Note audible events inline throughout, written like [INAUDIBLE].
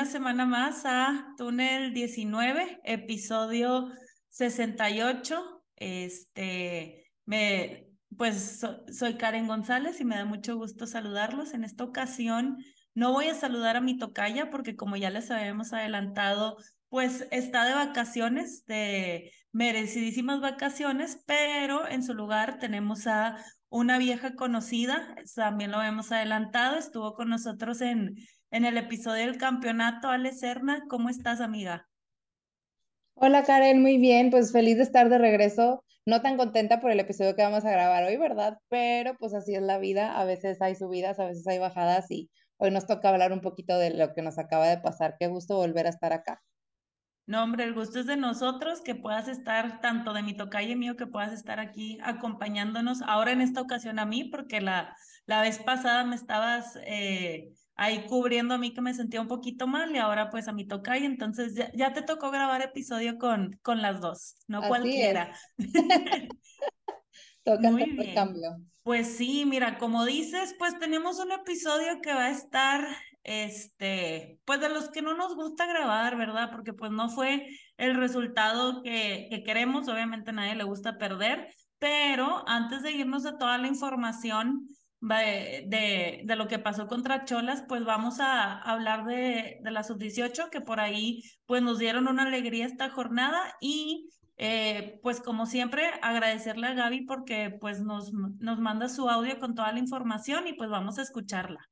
una semana más a Túnel 19, episodio 68. Este, me, pues soy Karen González y me da mucho gusto saludarlos. En esta ocasión no voy a saludar a mi tocaya porque como ya les habíamos adelantado, pues está de vacaciones, de merecidísimas vacaciones, pero en su lugar tenemos a una vieja conocida, también lo hemos adelantado, estuvo con nosotros en, en el episodio del campeonato, Ale Serna, ¿cómo estás, amiga? Hola Karen, muy bien, pues feliz de estar de regreso, no tan contenta por el episodio que vamos a grabar hoy, ¿verdad? Pero pues así es la vida, a veces hay subidas, a veces hay bajadas y hoy nos toca hablar un poquito de lo que nos acaba de pasar. Qué gusto volver a estar acá. No, hombre, el gusto es de nosotros, que puedas estar, tanto de mi tocayo mío, que puedas estar aquí acompañándonos, ahora en esta ocasión a mí, porque la, la vez pasada me estabas eh, ahí cubriendo a mí que me sentía un poquito mal y ahora pues a mi tocayo, entonces ya, te tocó grabar episodio con, con las dos, no cualquiera. [LAUGHS] Toca Muy bien. cambio. Pues sí, mira, como dices, pues tenemos un episodio que va a estar este, pues de los que no nos gusta grabar, ¿verdad? Porque pues no fue el resultado que, que queremos, obviamente a nadie le gusta perder, pero antes de irnos a toda la información de, de, lo que pasó contra Cholas, pues vamos a hablar de, de la sub-18, que por ahí pues nos dieron una alegría esta jornada y eh, pues como siempre agradecerle a Gaby porque pues nos, nos manda su audio con toda la información y pues vamos a escucharla.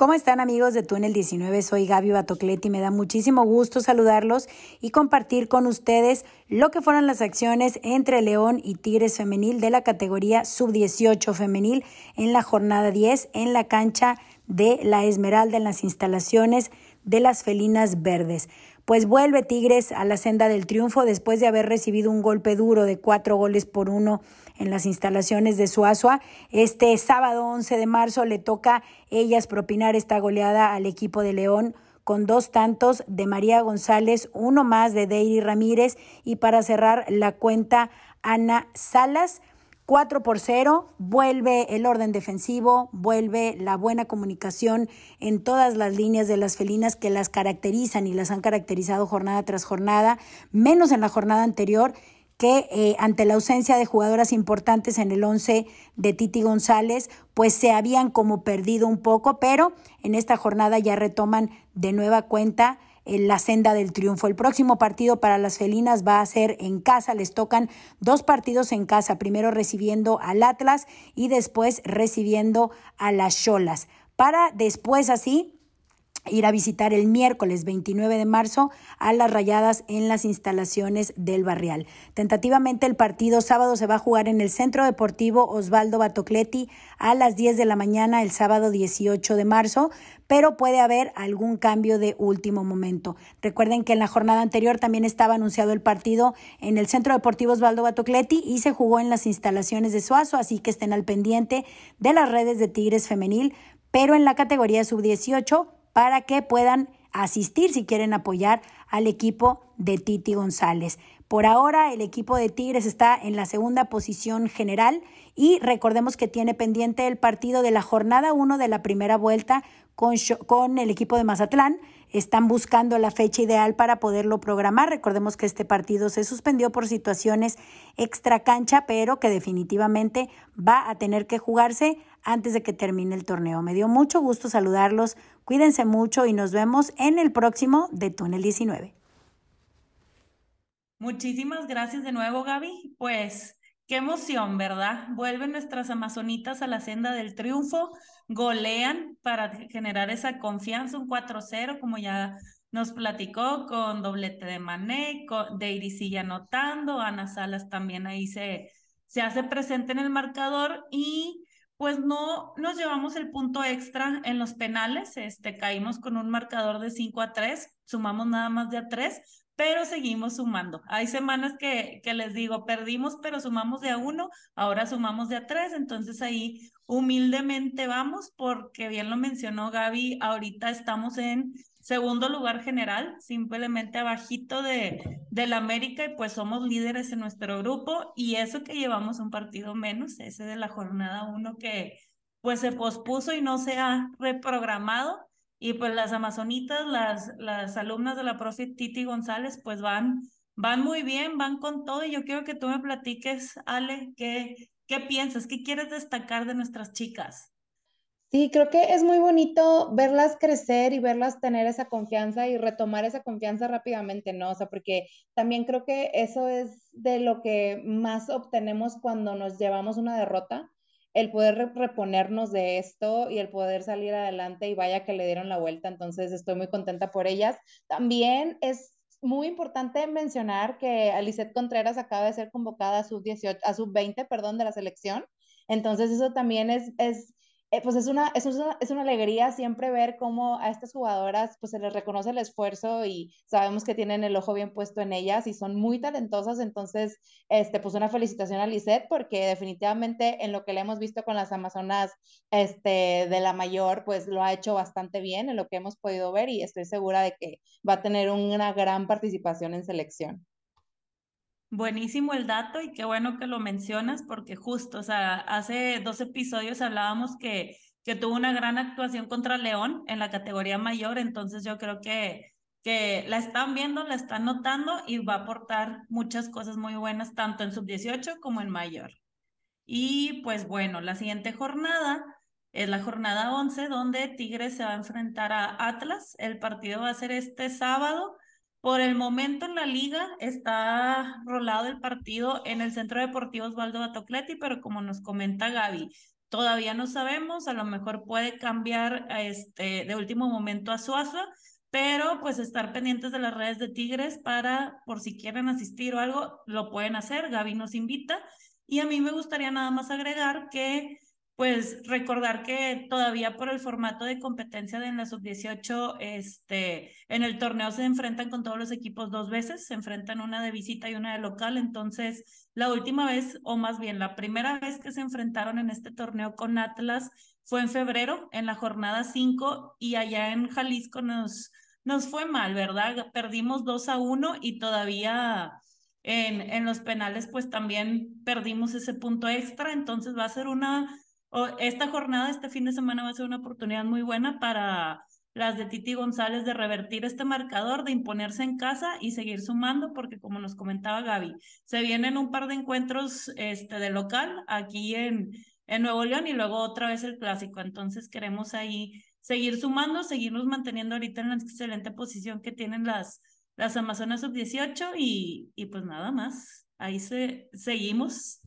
¿Cómo están amigos de Túnel 19? Soy Gaby Batocletti. Me da muchísimo gusto saludarlos y compartir con ustedes lo que fueron las acciones entre León y Tigres Femenil de la categoría Sub-18 Femenil en la jornada 10 en la cancha de la Esmeralda en las instalaciones de las Felinas Verdes pues vuelve Tigres a la senda del triunfo después de haber recibido un golpe duro de cuatro goles por uno en las instalaciones de Suazua. Este sábado 11 de marzo le toca ellas propinar esta goleada al equipo de León con dos tantos de María González, uno más de Deiri Ramírez y para cerrar la cuenta Ana Salas. 4 por 0, vuelve el orden defensivo, vuelve la buena comunicación en todas las líneas de las felinas que las caracterizan y las han caracterizado jornada tras jornada, menos en la jornada anterior que eh, ante la ausencia de jugadoras importantes en el 11 de Titi González, pues se habían como perdido un poco, pero en esta jornada ya retoman de nueva cuenta en la senda del triunfo. El próximo partido para las felinas va a ser en casa. Les tocan dos partidos en casa, primero recibiendo al Atlas y después recibiendo a las Cholas. Para después así ir a visitar el miércoles 29 de marzo a las rayadas en las instalaciones del Barrial. Tentativamente el partido sábado se va a jugar en el Centro Deportivo Osvaldo Batocleti a las 10 de la mañana el sábado 18 de marzo, pero puede haber algún cambio de último momento. Recuerden que en la jornada anterior también estaba anunciado el partido en el Centro Deportivo Osvaldo Batocleti y se jugó en las instalaciones de Suazo, así que estén al pendiente de las redes de Tigres Femenil, pero en la categoría sub-18 para que puedan asistir si quieren apoyar al equipo de Titi González. Por ahora el equipo de Tigres está en la segunda posición general y recordemos que tiene pendiente el partido de la jornada 1 de la primera vuelta con, con el equipo de Mazatlán están buscando la fecha ideal para poderlo programar. Recordemos que este partido se suspendió por situaciones extra cancha, pero que definitivamente va a tener que jugarse antes de que termine el torneo. Me dio mucho gusto saludarlos, cuídense mucho y nos vemos en el próximo de Túnel 19. Muchísimas gracias de nuevo, Gaby. Pues qué emoción, ¿verdad? Vuelven nuestras amazonitas a la senda del triunfo golean para generar esa confianza, un 4-0, como ya nos platicó, con doblete de Mané, de Irisilla anotando, Ana Salas también ahí se, se hace presente en el marcador y pues no nos llevamos el punto extra en los penales, este, caímos con un marcador de 5 a 3, sumamos nada más de a 3, pero seguimos sumando. Hay semanas que, que les digo, perdimos, pero sumamos de a uno, ahora sumamos de a tres, entonces ahí humildemente vamos, porque bien lo mencionó Gaby, ahorita estamos en segundo lugar general, simplemente abajito de, del América y pues somos líderes en nuestro grupo y eso que llevamos un partido menos, ese de la jornada uno que pues se pospuso y no se ha reprogramado y pues las amazonitas, las, las alumnas de la profe Titi González, pues van, van muy bien, van con todo. Y yo quiero que tú me platiques, Ale, ¿qué, qué piensas? ¿Qué quieres destacar de nuestras chicas? Sí, creo que es muy bonito verlas crecer y verlas tener esa confianza y retomar esa confianza rápidamente, ¿no? O sea, porque también creo que eso es de lo que más obtenemos cuando nos llevamos una derrota, el poder reponernos de esto y el poder salir adelante y vaya que le dieron la vuelta, entonces estoy muy contenta por ellas. También es muy importante mencionar que Alicet Contreras acaba de ser convocada a sub 18, a sub 20, perdón, de la selección. Entonces eso también es, es eh, pues es una, es, una, es una alegría siempre ver cómo a estas jugadoras pues se les reconoce el esfuerzo y sabemos que tienen el ojo bien puesto en ellas y son muy talentosas, entonces este, pues una felicitación a Lisette porque definitivamente en lo que le hemos visto con las Amazonas este, de la mayor pues lo ha hecho bastante bien en lo que hemos podido ver y estoy segura de que va a tener una gran participación en selección. Buenísimo el dato y qué bueno que lo mencionas porque justo, o sea, hace dos episodios hablábamos que, que tuvo una gran actuación contra León en la categoría mayor, entonces yo creo que, que la están viendo, la están notando y va a aportar muchas cosas muy buenas tanto en sub-18 como en mayor. Y pues bueno, la siguiente jornada es la jornada 11 donde Tigres se va a enfrentar a Atlas. El partido va a ser este sábado por el momento en la liga está rolado el partido en el Centro Deportivo Osvaldo Batocleti, pero como nos comenta Gaby, todavía no sabemos, a lo mejor puede cambiar este, de último momento a Suaza, pero pues estar pendientes de las redes de Tigres para, por si quieren asistir o algo, lo pueden hacer, Gaby nos invita. Y a mí me gustaría nada más agregar que pues recordar que todavía por el formato de competencia de en la sub-18, este, en el torneo se enfrentan con todos los equipos dos veces, se enfrentan una de visita y una de local, entonces la última vez, o más bien la primera vez que se enfrentaron en este torneo con Atlas fue en febrero, en la jornada 5, y allá en Jalisco nos, nos fue mal, ¿verdad? Perdimos 2 a 1 y todavía... En, en los penales, pues también perdimos ese punto extra, entonces va a ser una esta jornada, este fin de semana va a ser una oportunidad muy buena para las de Titi González de revertir este marcador, de imponerse en casa y seguir sumando, porque como nos comentaba Gaby, se vienen un par de encuentros este, de local aquí en, en Nuevo León y luego otra vez el clásico. Entonces queremos ahí seguir sumando, seguirnos manteniendo ahorita en la excelente posición que tienen las, las Amazonas sub-18 y, y pues nada más, ahí se, seguimos.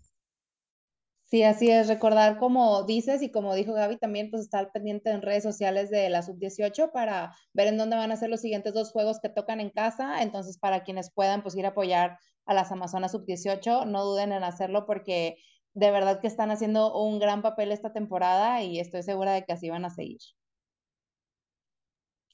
Sí, así es, recordar como dices y como dijo Gaby también, pues estar pendiente en redes sociales de la sub-18 para ver en dónde van a ser los siguientes dos juegos que tocan en casa. Entonces, para quienes puedan, pues ir a apoyar a las Amazonas sub-18, no duden en hacerlo porque de verdad que están haciendo un gran papel esta temporada y estoy segura de que así van a seguir.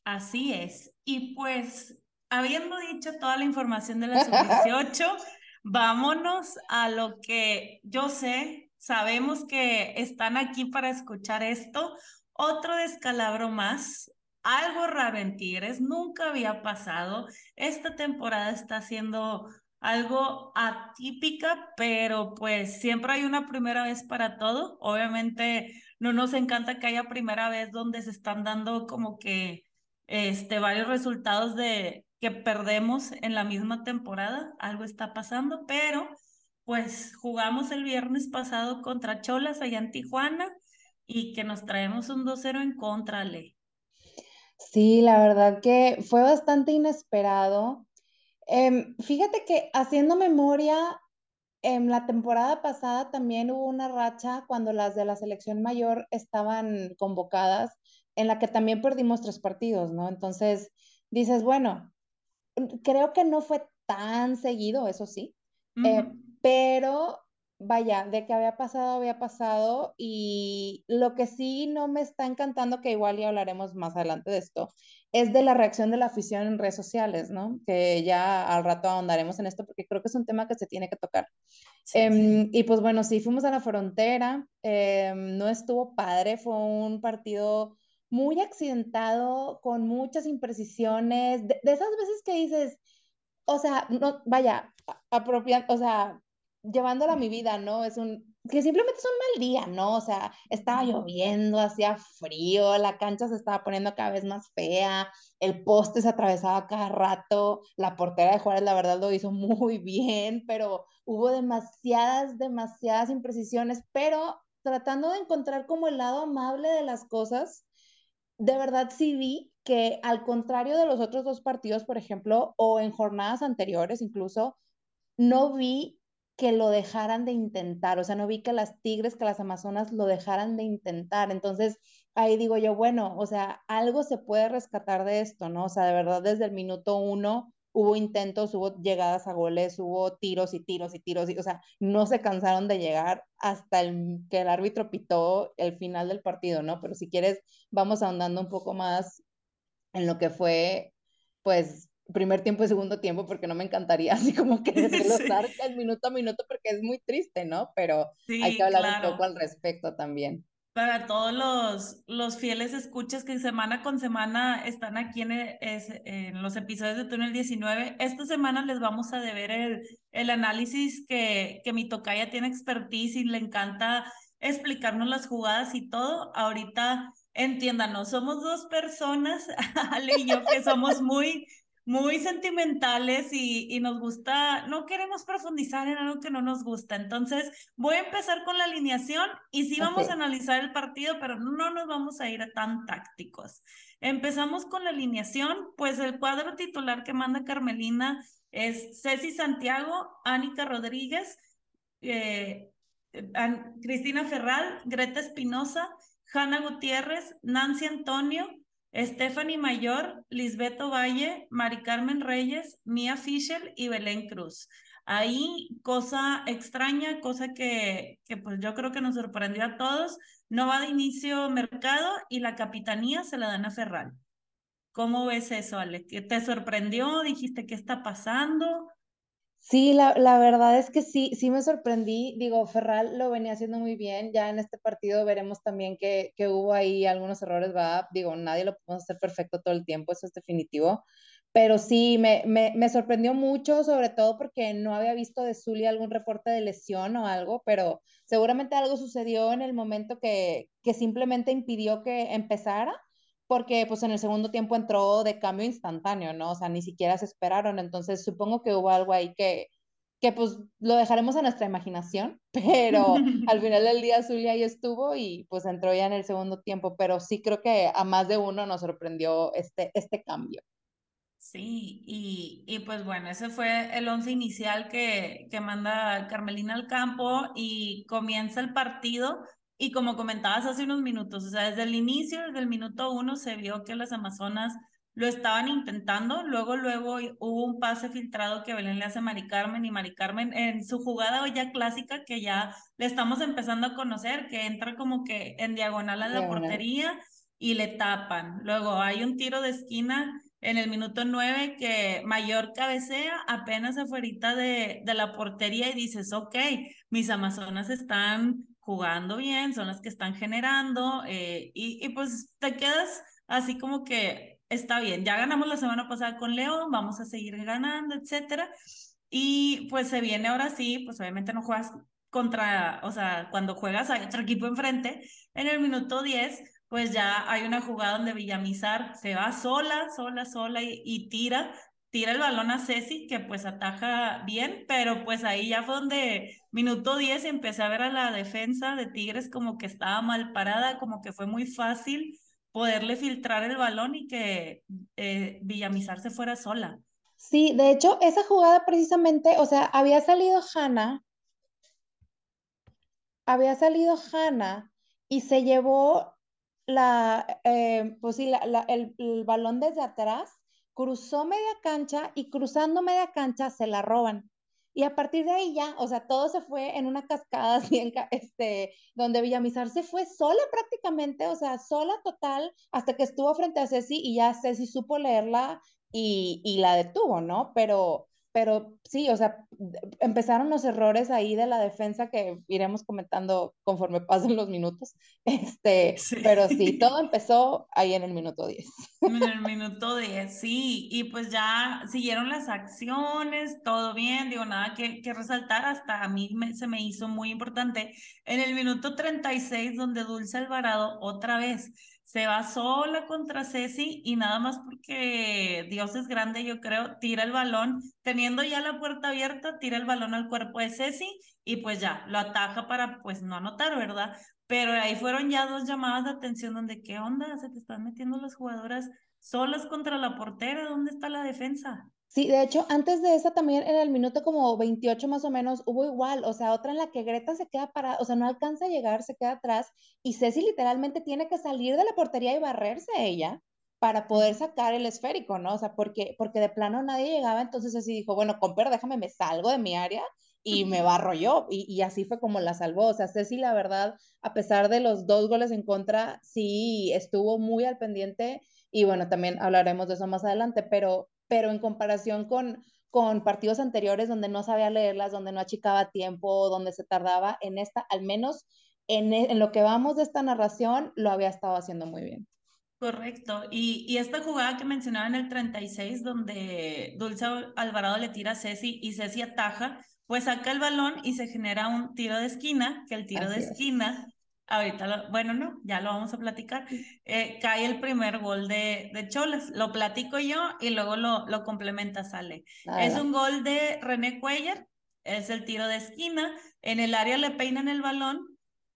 Así es. Y pues, habiendo dicho toda la información de la sub-18, [LAUGHS] vámonos a lo que yo sé Sabemos que están aquí para escuchar esto. Otro descalabro más, algo raro en Tigres, nunca había pasado. Esta temporada está siendo algo atípica, pero pues siempre hay una primera vez para todo. Obviamente no nos encanta que haya primera vez donde se están dando como que este varios resultados de que perdemos en la misma temporada, algo está pasando, pero pues jugamos el viernes pasado contra Cholas allá en Tijuana y que nos traemos un 2-0 en contra, Le. Sí, la verdad que fue bastante inesperado. Em, fíjate que haciendo memoria, en la temporada pasada también hubo una racha cuando las de la selección mayor estaban convocadas, en la que también perdimos tres partidos, ¿no? Entonces dices, bueno, creo que no fue tan seguido, eso sí, pero vaya, de que había pasado, había pasado. Y lo que sí no me está encantando, que igual ya hablaremos más adelante de esto, es de la reacción de la afición en redes sociales, ¿no? Que ya al rato ahondaremos en esto porque creo que es un tema que se tiene que tocar. Em, y pues bueno, sí, fuimos a la frontera, em, no estuvo padre, fue un partido muy accidentado, con muchas imprecisiones, de, de esas veces que dices, o sea, no, vaya, apropiando, o sea, llevándola a mi vida, ¿no? Es un, que simplemente es un mal día, ¿no? O sea, estaba lloviendo, hacía frío, la cancha se estaba poniendo cada vez más fea, el poste se atravesaba cada rato, la portera de Juárez la verdad lo hizo [LAUGHS] muy bien, pero hubo demasiadas, demasiadas imprecisiones, pero tratando de encontrar como el lado amable de las cosas, de verdad sí vi que al contrario de los otros dos partidos, por ejemplo, o en jornadas anteriores incluso, no vi que lo dejaran de intentar, o sea, no vi que las tigres, que las amazonas lo dejaran de intentar. Entonces, ahí digo yo, bueno, o sea, algo se puede rescatar de esto, ¿no? O sea, de verdad, desde el minuto uno hubo intentos, hubo llegadas a goles, hubo tiros y tiros y tiros, y, o sea, no se cansaron de llegar hasta el, que el árbitro pitó el final del partido, ¿no? Pero si quieres, vamos ahondando un poco más en lo que fue, pues, primer tiempo y segundo tiempo, porque no me encantaría [LAUGHS] así como que [LAUGHS] desglosar sí. el minuto a minuto, porque es muy triste, ¿no? Pero sí, hay que hablar claro. un poco al respecto también. Para todos los, los fieles escuchas que semana con semana están aquí en, es, en los episodios de Túnel 19, esta semana les vamos a deber el, el análisis que, que mi tocaya tiene expertise y le encanta explicarnos las jugadas y todo. Ahorita entiéndanos, somos dos personas, [LAUGHS] Ale y yo, que somos muy muy sentimentales y, y, nos gusta, no queremos profundizar en algo que no nos gusta. Entonces, voy a empezar con la alineación y sí vamos okay. a analizar el partido, pero no nos vamos a ir a tan tácticos. Empezamos con la alineación, pues el cuadro titular que manda Carmelina es Ceci Santiago, Ánica Rodríguez, eh, Cristina Ferral, Greta Espinosa, Hanna Gutiérrez, Nancy Antonio, Stephanie Mayor, Lisbeto Valle, Mari Carmen Reyes, Mía Fischel y Belén Cruz. Ahí, cosa extraña, cosa que, que pues yo creo que nos sorprendió a todos, no va de inicio mercado y la capitanía se la dan a Ferral. ¿Cómo ves eso, Ale? ¿Te sorprendió? ¿Dijiste qué está pasando? Sí, la, la, verdad es que sí, sí me sorprendí. Digo, Ferral lo venía haciendo muy bien. Ya en este partido veremos también que, que hubo ahí algunos errores, ¿verdad? Digo, nadie lo podemos hacer perfecto todo el tiempo, eso es definitivo. Pero sí, me, me, me sorprendió mucho, sobre todo porque no había visto de Zulia algún reporte de lesión o algo, pero seguramente algo sucedió en el momento que, que simplemente impidió que empezara porque pues en el segundo tiempo entró de cambio instantáneo, ¿no? O sea, ni siquiera se esperaron, entonces supongo que hubo algo ahí que, que pues lo dejaremos a nuestra imaginación, [LAUGHS] pero [LAUGHS] al final del día Zulia ahí estuvo y pues entró ya en el segundo tiempo, pero sí creo que a más de uno nos sorprendió este, este cambio. Sí, y, y pues bueno, ese fue el once inicial que, que manda Carmelina al campo y comienza el partido y como comentabas hace unos minutos, o sea, desde el inicio, desde el minuto uno, se vio que las Amazonas lo estaban intentando. Luego, luego hubo un pase filtrado que Belén le hace a Mari Carmen y Mari Carmen en su jugada ya clásica que ya le estamos empezando a conocer, que entra como que en diagonal a la portería y le tapan. Luego hay un tiro de esquina en el minuto nueve que Mayor cabecea apenas afuera de, de la portería y dices, ok, mis Amazonas están jugando bien, son las que están generando eh, y, y, pues te quedas así como que está bien, ya ganamos la semana pasada con León, vamos a seguir ganando, etcétera. Y pues se viene ahora sí, pues obviamente no juegas contra, o sea, cuando juegas hay otro equipo enfrente, en el minuto 10, pues ya hay una jugada donde Villamizar se va sola, sola, sola y, y tira tira el balón a Ceci, que pues ataja bien, pero pues ahí ya fue donde minuto 10 empecé a ver a la defensa de Tigres como que estaba mal parada, como que fue muy fácil poderle filtrar el balón y que eh, Villamizar se fuera sola. Sí, de hecho, esa jugada precisamente, o sea, había salido Hanna, había salido Hanna y se llevó la, eh, pues sí, la, el balón desde atrás cruzó media cancha y cruzando media cancha se la roban. Y a partir de ahí ya, o sea, todo se fue en una cascada así, en, este, donde Villamizar se fue sola prácticamente, o sea, sola total, hasta que estuvo frente a Ceci y ya Ceci supo leerla y, y la detuvo, ¿no? Pero, pero sí, o sea, empezaron los errores ahí de la defensa que iremos comentando conforme [LAUGHS] pasen los minutos. Este, pero sí, todo empezó ahí en el minuto 10. [LAUGHS] En el minuto 10, sí, y pues ya siguieron las acciones, todo bien, digo, nada que, que resaltar, hasta a mí se me hizo muy importante. En el minuto 36, donde Dulce Alvarado otra vez se va sola contra Ceci y nada más porque Dios es grande, yo creo, tira el balón, teniendo ya la puerta abierta, tira el balón al cuerpo de Ceci y pues ya, lo ataja para pues no anotar, ¿verdad? Pero ahí fueron ya dos llamadas de atención donde, ¿qué onda? Se te están metiendo las jugadoras solas contra la portera, ¿dónde está la defensa? Sí, de hecho, antes de esa también en el minuto como 28 más o menos hubo igual, o sea, otra en la que Greta se queda parada, o sea, no alcanza a llegar, se queda atrás y Ceci literalmente tiene que salir de la portería y barrerse ella para poder sacar el esférico, ¿no? O sea, porque, porque de plano nadie llegaba, entonces así dijo, bueno, comper, déjame, me salgo de mi área y me barro yo, y, y así fue como la salvó, o sea, Ceci la verdad, a pesar de los dos goles en contra, sí estuvo muy al pendiente y bueno, también hablaremos de eso más adelante, pero pero en comparación con, con partidos anteriores donde no sabía leerlas, donde no achicaba tiempo, donde se tardaba, en esta, al menos en, e, en lo que vamos de esta narración, lo había estado haciendo muy bien. Correcto. Y, y, esta jugada que mencionaba en el 36, donde Dulce Alvarado le tira a Ceci y Ceci ataja, pues saca el balón y se genera un tiro de esquina, que el tiro de esquina Ahorita, bueno, no, ya lo vamos a platicar. Eh, cae el primer gol de, de Cholas. Lo platico yo y luego lo, lo complementa Sale. Es un gol de René Cuellar. Es el tiro de esquina. En el área le peinan el balón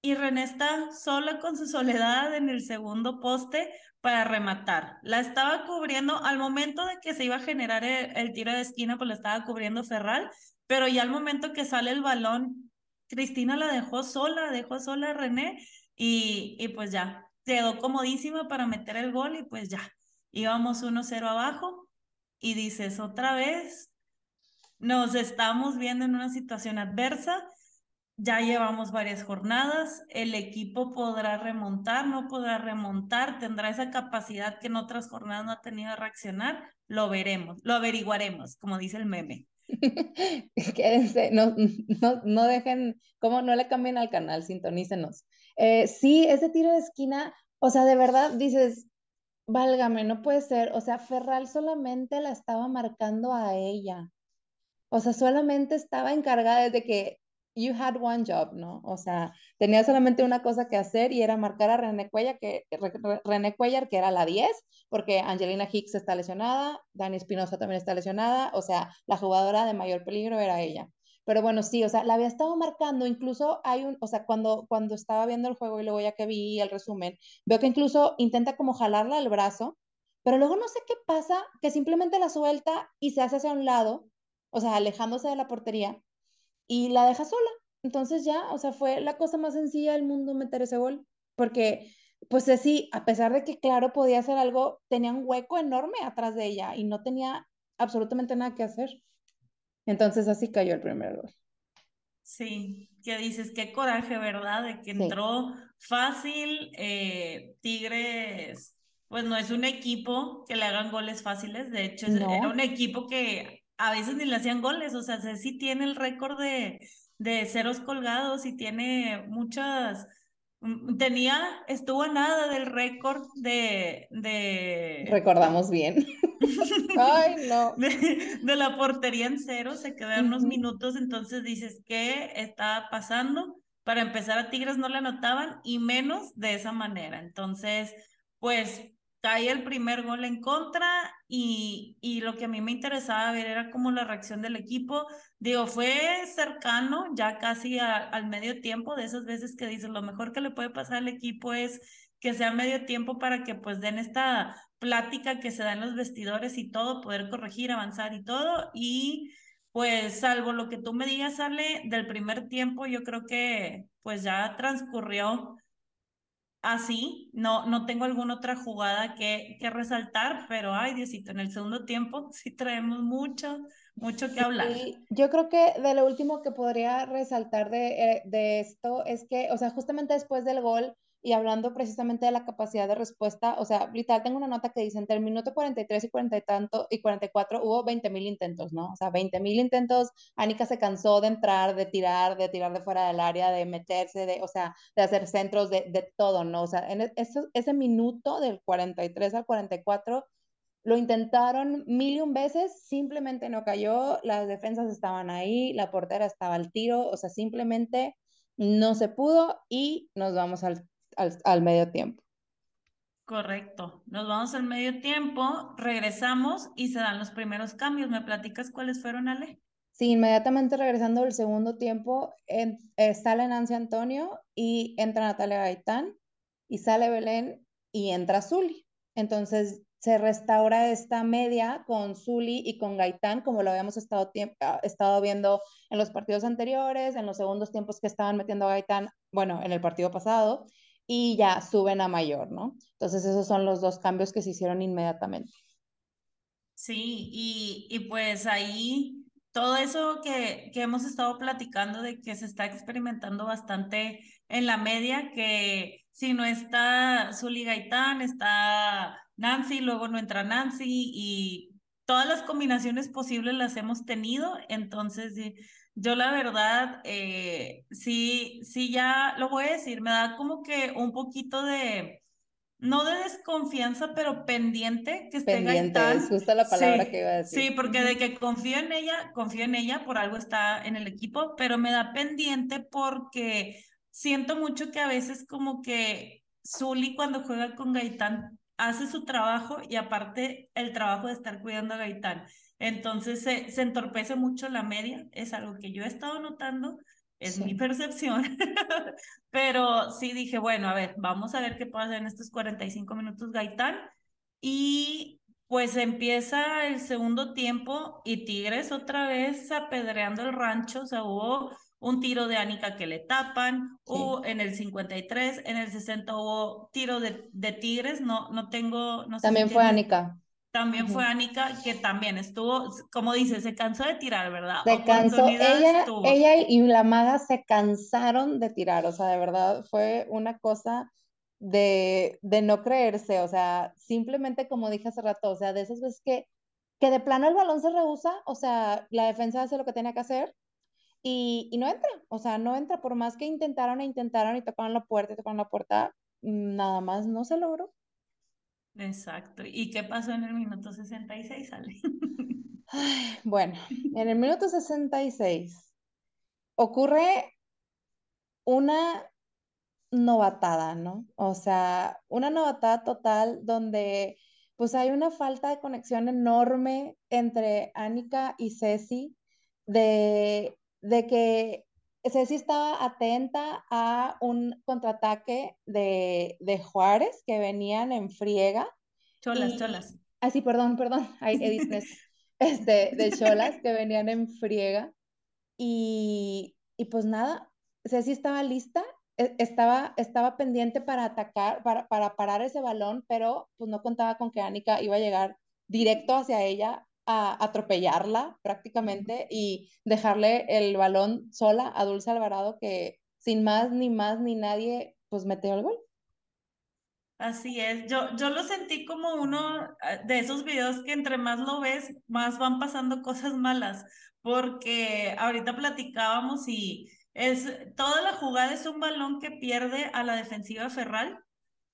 y René está sola con su soledad en el segundo poste para rematar. La estaba cubriendo al momento de que se iba a generar el, el tiro de esquina, pues la estaba cubriendo Ferral, pero ya al momento que sale el balón Cristina la dejó sola, dejó sola a René y, y pues ya, quedó comodísima para meter el gol y pues ya, íbamos 1-0 abajo y dices otra vez, nos estamos viendo en una situación adversa, ya llevamos varias jornadas, el equipo podrá remontar, no podrá remontar, tendrá esa capacidad que en otras jornadas no ha tenido de reaccionar, lo veremos, lo averiguaremos, como dice el meme. [LAUGHS] Quédense, no, no, no dejen, como no le cambien al canal, sintonícenos. Eh, sí, ese tiro de esquina, o sea, de verdad dices, válgame, no puede ser, o sea, Ferral solamente la estaba marcando a ella. O sea, solamente estaba encargada de que you had one job, ¿no? O sea, tenía solamente una cosa que hacer y era marcar a René Cuellar, que, René Cuellar, que era la 10, porque Angelina Hicks está lesionada, Dani Espinosa también está lesionada, o sea, la jugadora de mayor peligro era ella. Pero bueno, sí, o sea, la había estado marcando, incluso hay un, o sea, cuando, cuando estaba viendo el juego y luego ya que vi el resumen, veo que incluso intenta como jalarla al brazo, pero luego no sé qué pasa, que simplemente la suelta y se hace hacia un lado, o sea, alejándose de la portería, y la deja sola. Entonces ya, o sea, fue la cosa más sencilla del mundo meter ese gol, porque pues sí, a pesar de que claro podía hacer algo, tenía un hueco enorme atrás de ella y no tenía absolutamente nada que hacer. Entonces así cayó el primer gol. Sí, que dices, qué coraje, ¿verdad? De que entró fácil, eh, Tigres, pues no es un equipo que le hagan goles fáciles, de hecho era un equipo que a veces ni le hacían goles, o sea, sí tiene el récord de, de ceros colgados y tiene muchas, mm, tenía, estuvo a nada del récord de, de... Recordamos bien. [LAUGHS] Ay, no. De, la portería en cero, se quedaron unos minutos, entonces dices, ¿qué está pasando? Para empezar a Tigres no le anotaban y menos de esa manera. Entonces, pues cae el primer gol en contra y, y, lo que a mí me interesaba ver era como la reacción del equipo. Digo, fue cercano, ya casi al medio tiempo, de esas veces que dices, lo mejor que le puede pasar al equipo es que sea medio tiempo para que pues den esta plática que se da en los vestidores y todo, poder corregir, avanzar y todo. Y pues salvo lo que tú me digas, Ale, del primer tiempo, yo creo que pues ya transcurrió así, no, no tengo alguna otra jugada que, que resaltar, pero ay, Diosito, en el segundo tiempo [LAUGHS] sí traemos mucho, mucho que hablar. yo creo que de lo último que podría resaltar de, eh, de, esto es que, o sea, justamente después del gol, y hablando precisamente de la capacidad de respuesta, o sea, literal tengo una nota que dice, entre el minuto 43 y 40 y tanto y 44 hubo 20 mil intentos, ¿no? O sea, 20 mil intentos, Anika se cansó de entrar, de tirar, de tirar de fuera del área, de meterse, de, o sea, de hacer centros, de, de todo, ¿no? O sea, en e, ese, ese minuto del 43 al 44 lo intentaron mil y un veces, simplemente no cayó, las defensas estaban ahí, la portera estaba al tiro, o sea, simplemente no se pudo y nos vamos al al, medio tiempo. Correcto. Nos vamos al medio tiempo, regresamos y se dan los primeros cambios. ¿Me platicas cuáles fueron, Ale? Sí, inmediatamente regresando del segundo tiempo, en, eh, sale Nancy Antonio y entra Natalia Gaitán y sale Belén y entra Zuli. Entonces se restaura esta media con Zuli y con Gaitán, como lo habíamos estado, ah, estado viendo en los partidos anteriores, en los segundos tiempos que estaban metiendo a Gaitán, bueno, en el partido pasado, y ya suben a mayor, ¿no? Entonces esos son los dos cambios que se hicieron inmediatamente. Sí, y, y pues ahí todo eso que, que hemos estado platicando de que se está experimentando bastante en la media, que si no está Zuli Gaitán, está Nancy, luego no entra Nancy y todas las combinaciones posibles las hemos tenido, entonces yo la verdad, eh, sí, sí, ya lo voy a decir, me da como que un poquito de, no de desconfianza, pero pendiente que esté Pendiente, es justo la palabra que iba a decir. Sí, porque de que confío en ella, confío en ella, por algo está en el equipo, pero me da pendiente porque siento mucho que a veces como que Zully cuando juega con Gaitán hace su trabajo y aparte el trabajo de estar cuidando a Gaitán. Entonces se, se entorpece mucho la media, es algo que yo he estado notando, es mi percepción, [LAUGHS] pero sí dije, bueno, a ver, vamos a ver qué pasa en estos 45 minutos Gaitán y pues empieza el segundo tiempo y Tigres otra vez apedreando el rancho, o sea, hubo un tiro de Anika que le tapan, o en el 53, en el 60 hubo tiro de, de Tigres, no, no tengo... No También fue Anika. También fue Anika, que también estuvo, como dice, se cansó de tirar, ¿verdad? Se cansó, ella, ella y la maga se cansaron de tirar, o sea, de verdad fue una cosa de, de no creerse, o sea, simplemente como dije hace rato, o sea, de esas veces que, que de plano el balón se rehúsa, o sea, la defensa hace lo que tenía que hacer y, y no entra, o sea, no entra, por más que intentaron e intentaron y tocaron la puerta y tocaron la puerta, nada más no se logró. Exacto. ¿Y qué pasó en el minuto 66, Ale? [LAUGHS] bueno, en el minuto 66 ocurre una novatada, ¿no? O sea, una novatada total donde pues hay una falta de conexión enorme entre Annika y Ceci, de, de que Ceci estaba atenta a un contraataque de, de Juárez que venían en friega. Cholas, cholas. Ah, sí, perdón, perdón. [LAUGHS] Hay [LAUGHS] este, de cholas que venían en friega. Y, y pues nada, Ceci estaba lista, e, estaba, estaba pendiente para atacar, para, para parar ese balón, pero pues no contaba con que Anika iba a llegar directo hacia ella atropellarla prácticamente y dejarle el balón sola a Dulce Alvarado que sin más ni más ni nadie pues metió el gol. Así es, yo, yo lo sentí como uno eh, de esos videos que entre más lo ves, más van pasando cosas malas, porque ahorita platicábamos y es toda la jugada es un balón que pierde a la defensiva Ferral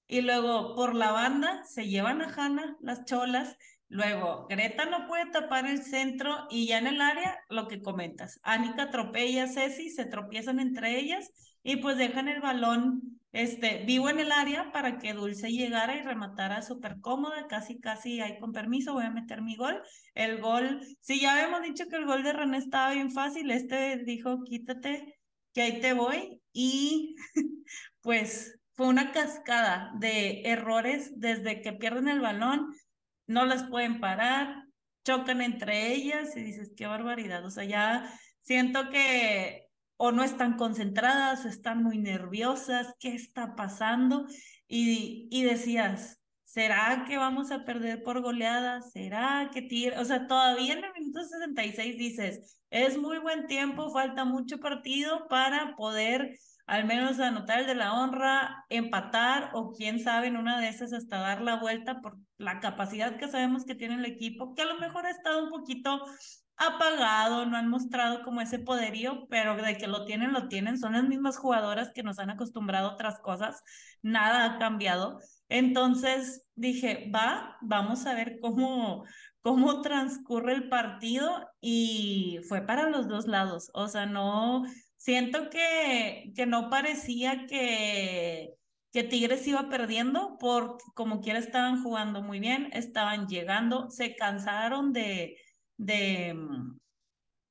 y luego por la banda se llevan a Hanna las cholas Luego, Greta no puede tapar el centro y ya en el área, lo que comentas, Anika atropella a Ceci, se tropiezan entre ellas y pues dejan el balón este, vivo en el área para que Dulce llegara y rematara súper cómoda, casi, casi ahí con permiso, voy a meter mi gol. El gol, sí, ya habíamos dicho que el gol de René estaba bien fácil, este dijo, quítate, que ahí te voy y [LAUGHS] pues fue una cascada de errores desde que pierden el balón no las pueden parar, chocan entre ellas y dices, qué barbaridad. O sea, ya siento que o no están concentradas, o están muy nerviosas, ¿qué está pasando? Y, y decías, ¿será que vamos a perder por goleada? ¿Será que tira? O sea, todavía en el minuto 66 dices, es muy buen tiempo, falta mucho partido para poder al menos anotar el de la honra, empatar o quién sabe en una de esas hasta dar la vuelta por la capacidad que sabemos que tiene el equipo, que a lo mejor ha estado un poquito apagado, no han mostrado como ese poderío, pero de que lo tienen, lo tienen. Son las mismas jugadoras que nos han acostumbrado a otras cosas, nada ha cambiado. Entonces dije, va, vamos a ver cómo, cómo transcurre el partido y fue para los dos lados. O sea, no, siento que, que no parecía que, que Tigres iba perdiendo porque como quiera estaban jugando muy bien, estaban llegando, se cansaron de de,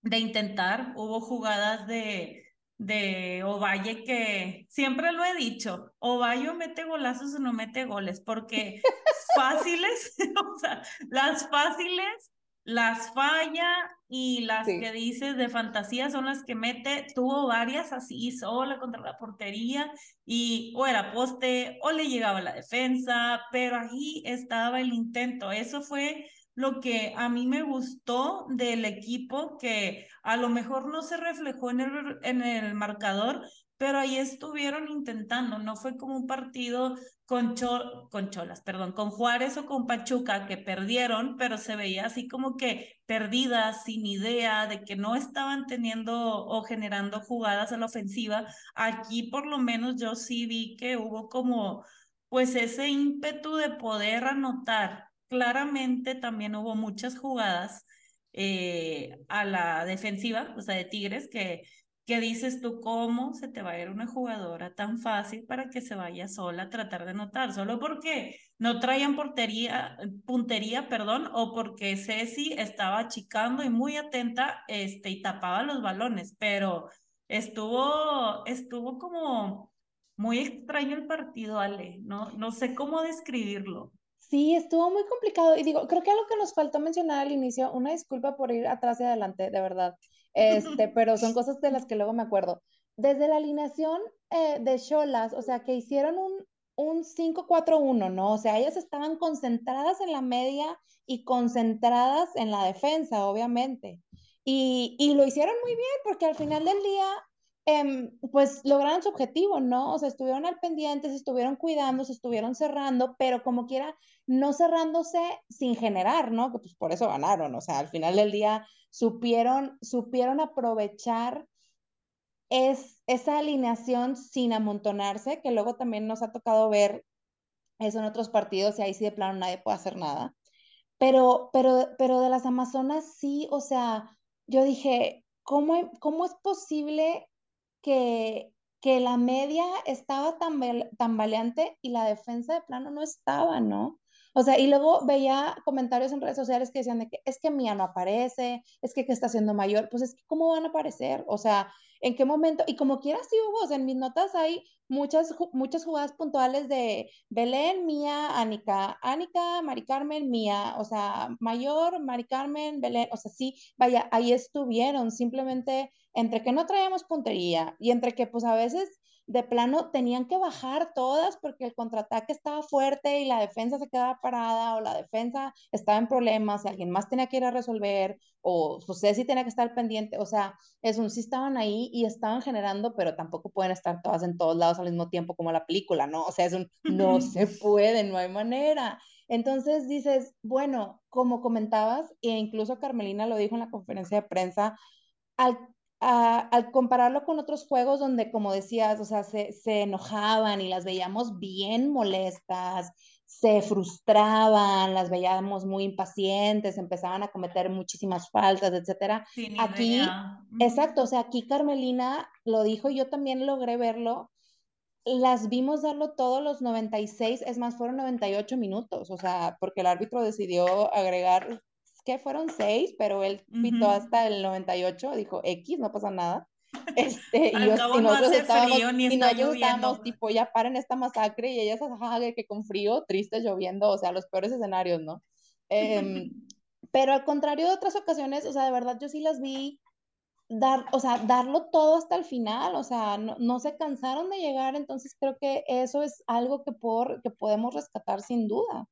de intentar. Hubo jugadas de, de Ovalle que siempre lo he dicho, Ovalle mete golazos o no mete goles, porque [LAUGHS] fáciles, [LAUGHS] o sea, las fáciles las falla y las que dices de fantasía son las que mete, tuvo varias así sola contra la portería y o era poste o le llegaba la defensa, pero ahí estaba el intento, eso fue lo que a mí me gustó del equipo, que a lo mejor no se reflejó en el, en el marcador, pero ahí estuvieron intentando, no fue como un partido con, con Cholas, perdón, con Juárez o con Pachuca que perdieron, pero se veía así como que perdidas, sin idea de que no estaban teniendo o generando jugadas a la ofensiva. Aquí por lo menos yo sí vi que hubo como pues ese ímpetu de poder anotar claramente también hubo muchas jugadas eh, a la defensiva, o sea, de Tigres, que, que dices tú, ¿cómo se te va a ir una jugadora tan fácil para que se vaya sola a tratar de anotar? Solo porque no traían portería, puntería, perdón, o porque Ceci estaba achicando y muy atenta este, y tapaba los balones, pero estuvo, estuvo como muy extraño el partido, Ale, no, no sé cómo describirlo. Sí, estuvo muy complicado. Y digo, creo que algo que nos faltó mencionar al inicio, una disculpa por ir atrás y adelante, de verdad. Este, [LAUGHS] pero son cosas de las que luego me acuerdo. Desde la alineación eh, de Cholas, o sea, que hicieron un, un 5-4-1, ¿no? O sea, ellas estaban concentradas en la media y concentradas en la defensa, obviamente. Y, y lo hicieron muy bien, porque al final del día Em, pues lograron su objetivo, ¿no? O sea, estuvieron al pendiente, se estuvieron cuidando, se estuvieron cerrando, pero como quiera, no cerrándose sin generar, ¿no? Que pues por eso ganaron, o sea, al final del día supieron, supieron aprovechar es, esa alineación sin amontonarse, que luego también nos ha tocado ver eso en otros partidos y ahí sí de plano nadie puede hacer nada. Pero, pero, pero de las Amazonas sí, o sea, yo dije, ¿cómo, cómo es posible que, que la media estaba tan tambaleante y la defensa de plano no estaba, ¿no? O sea, y luego veía comentarios en redes sociales que decían de que es que Mía no aparece, es que, que está siendo mayor, pues es que ¿cómo van a aparecer? O sea, ¿en qué momento? Y como quiera sí hubo, o sea, en mis notas hay muchas, muchas jugadas puntuales de Belén, Mía, Ánica, Ánica, Mari Carmen, Mía, o sea, mayor, Mari Carmen, Belén, o sea, sí, vaya, ahí estuvieron, simplemente entre que no traíamos puntería y entre que pues a veces de plano tenían que bajar todas porque el contraataque estaba fuerte y la defensa se quedaba parada o la defensa estaba en problemas y alguien más tenía que ir a resolver o José sí tenía que estar pendiente, o sea, es un sí estaban ahí y estaban generando, pero tampoco pueden estar todas en todos lados al mismo tiempo como la película, ¿no? O sea, es un no se [LAUGHS] puede, no hay manera. Entonces dices, bueno, como comentabas, e incluso Carmelina lo dijo en la conferencia de prensa, al al compararlo con otros juegos donde, como decías, o sea, se, se, enojaban y las veíamos bien molestas, se frustraban, las veíamos muy impacientes, empezaban a cometer muchísimas faltas, etcétera. aquí, exacto, o sea, aquí Carmelina lo dijo, yo también logré verlo. Las vimos darlo todos los 96, es más, fueron 98 minutos, o sea, porque el árbitro decidió agregar que fueron seis, pero él pitó hasta el 98, dijo X, no pasa nada. [LAUGHS] Este, y, yo, y nosotros estábamos, y nosotros estábamos tipo, ya paren esta masacre, y ellas, ajá, que con frío, triste, lloviendo, o sea, los peores escenarios, ¿no? Em, [LAUGHS] pero al contrario de otras ocasiones, o sea, de verdad yo sí las vi dar, o sea, darlo todo hasta el final, o sea, no, no se cansaron de llegar, entonces creo que eso es algo que, por, que podemos rescatar sin duda.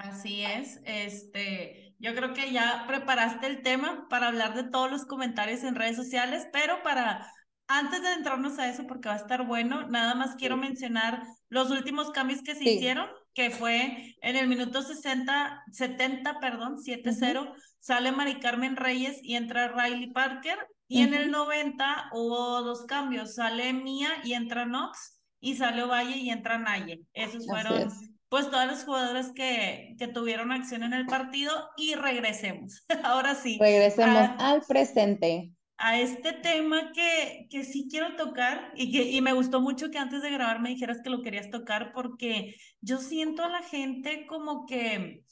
Así es, este, yo creo que ya preparaste el tema para hablar de todos los comentarios en redes sociales, pero para antes de entrarnos a eso, porque va a estar bueno, nada más quiero mencionar los últimos cambios que se hicieron, que fue en el minuto 60, 70, perdón, 7-0, sale Mari Carmen Reyes y entra Riley Parker, y en el 90 hubo dos cambios, sale Mía y entra Knox, y sale Ovalle y entra Naye. Esos fueron pues todas las jugadoras que, que tuvieron acción en el partido y regresemos. [LAUGHS] Ahora sí. Regresemos al presente a este tema que, que sí quiero tocar y, que, y me gustó mucho que antes de grabar me dijeras que lo querías tocar porque yo siento a la gente como que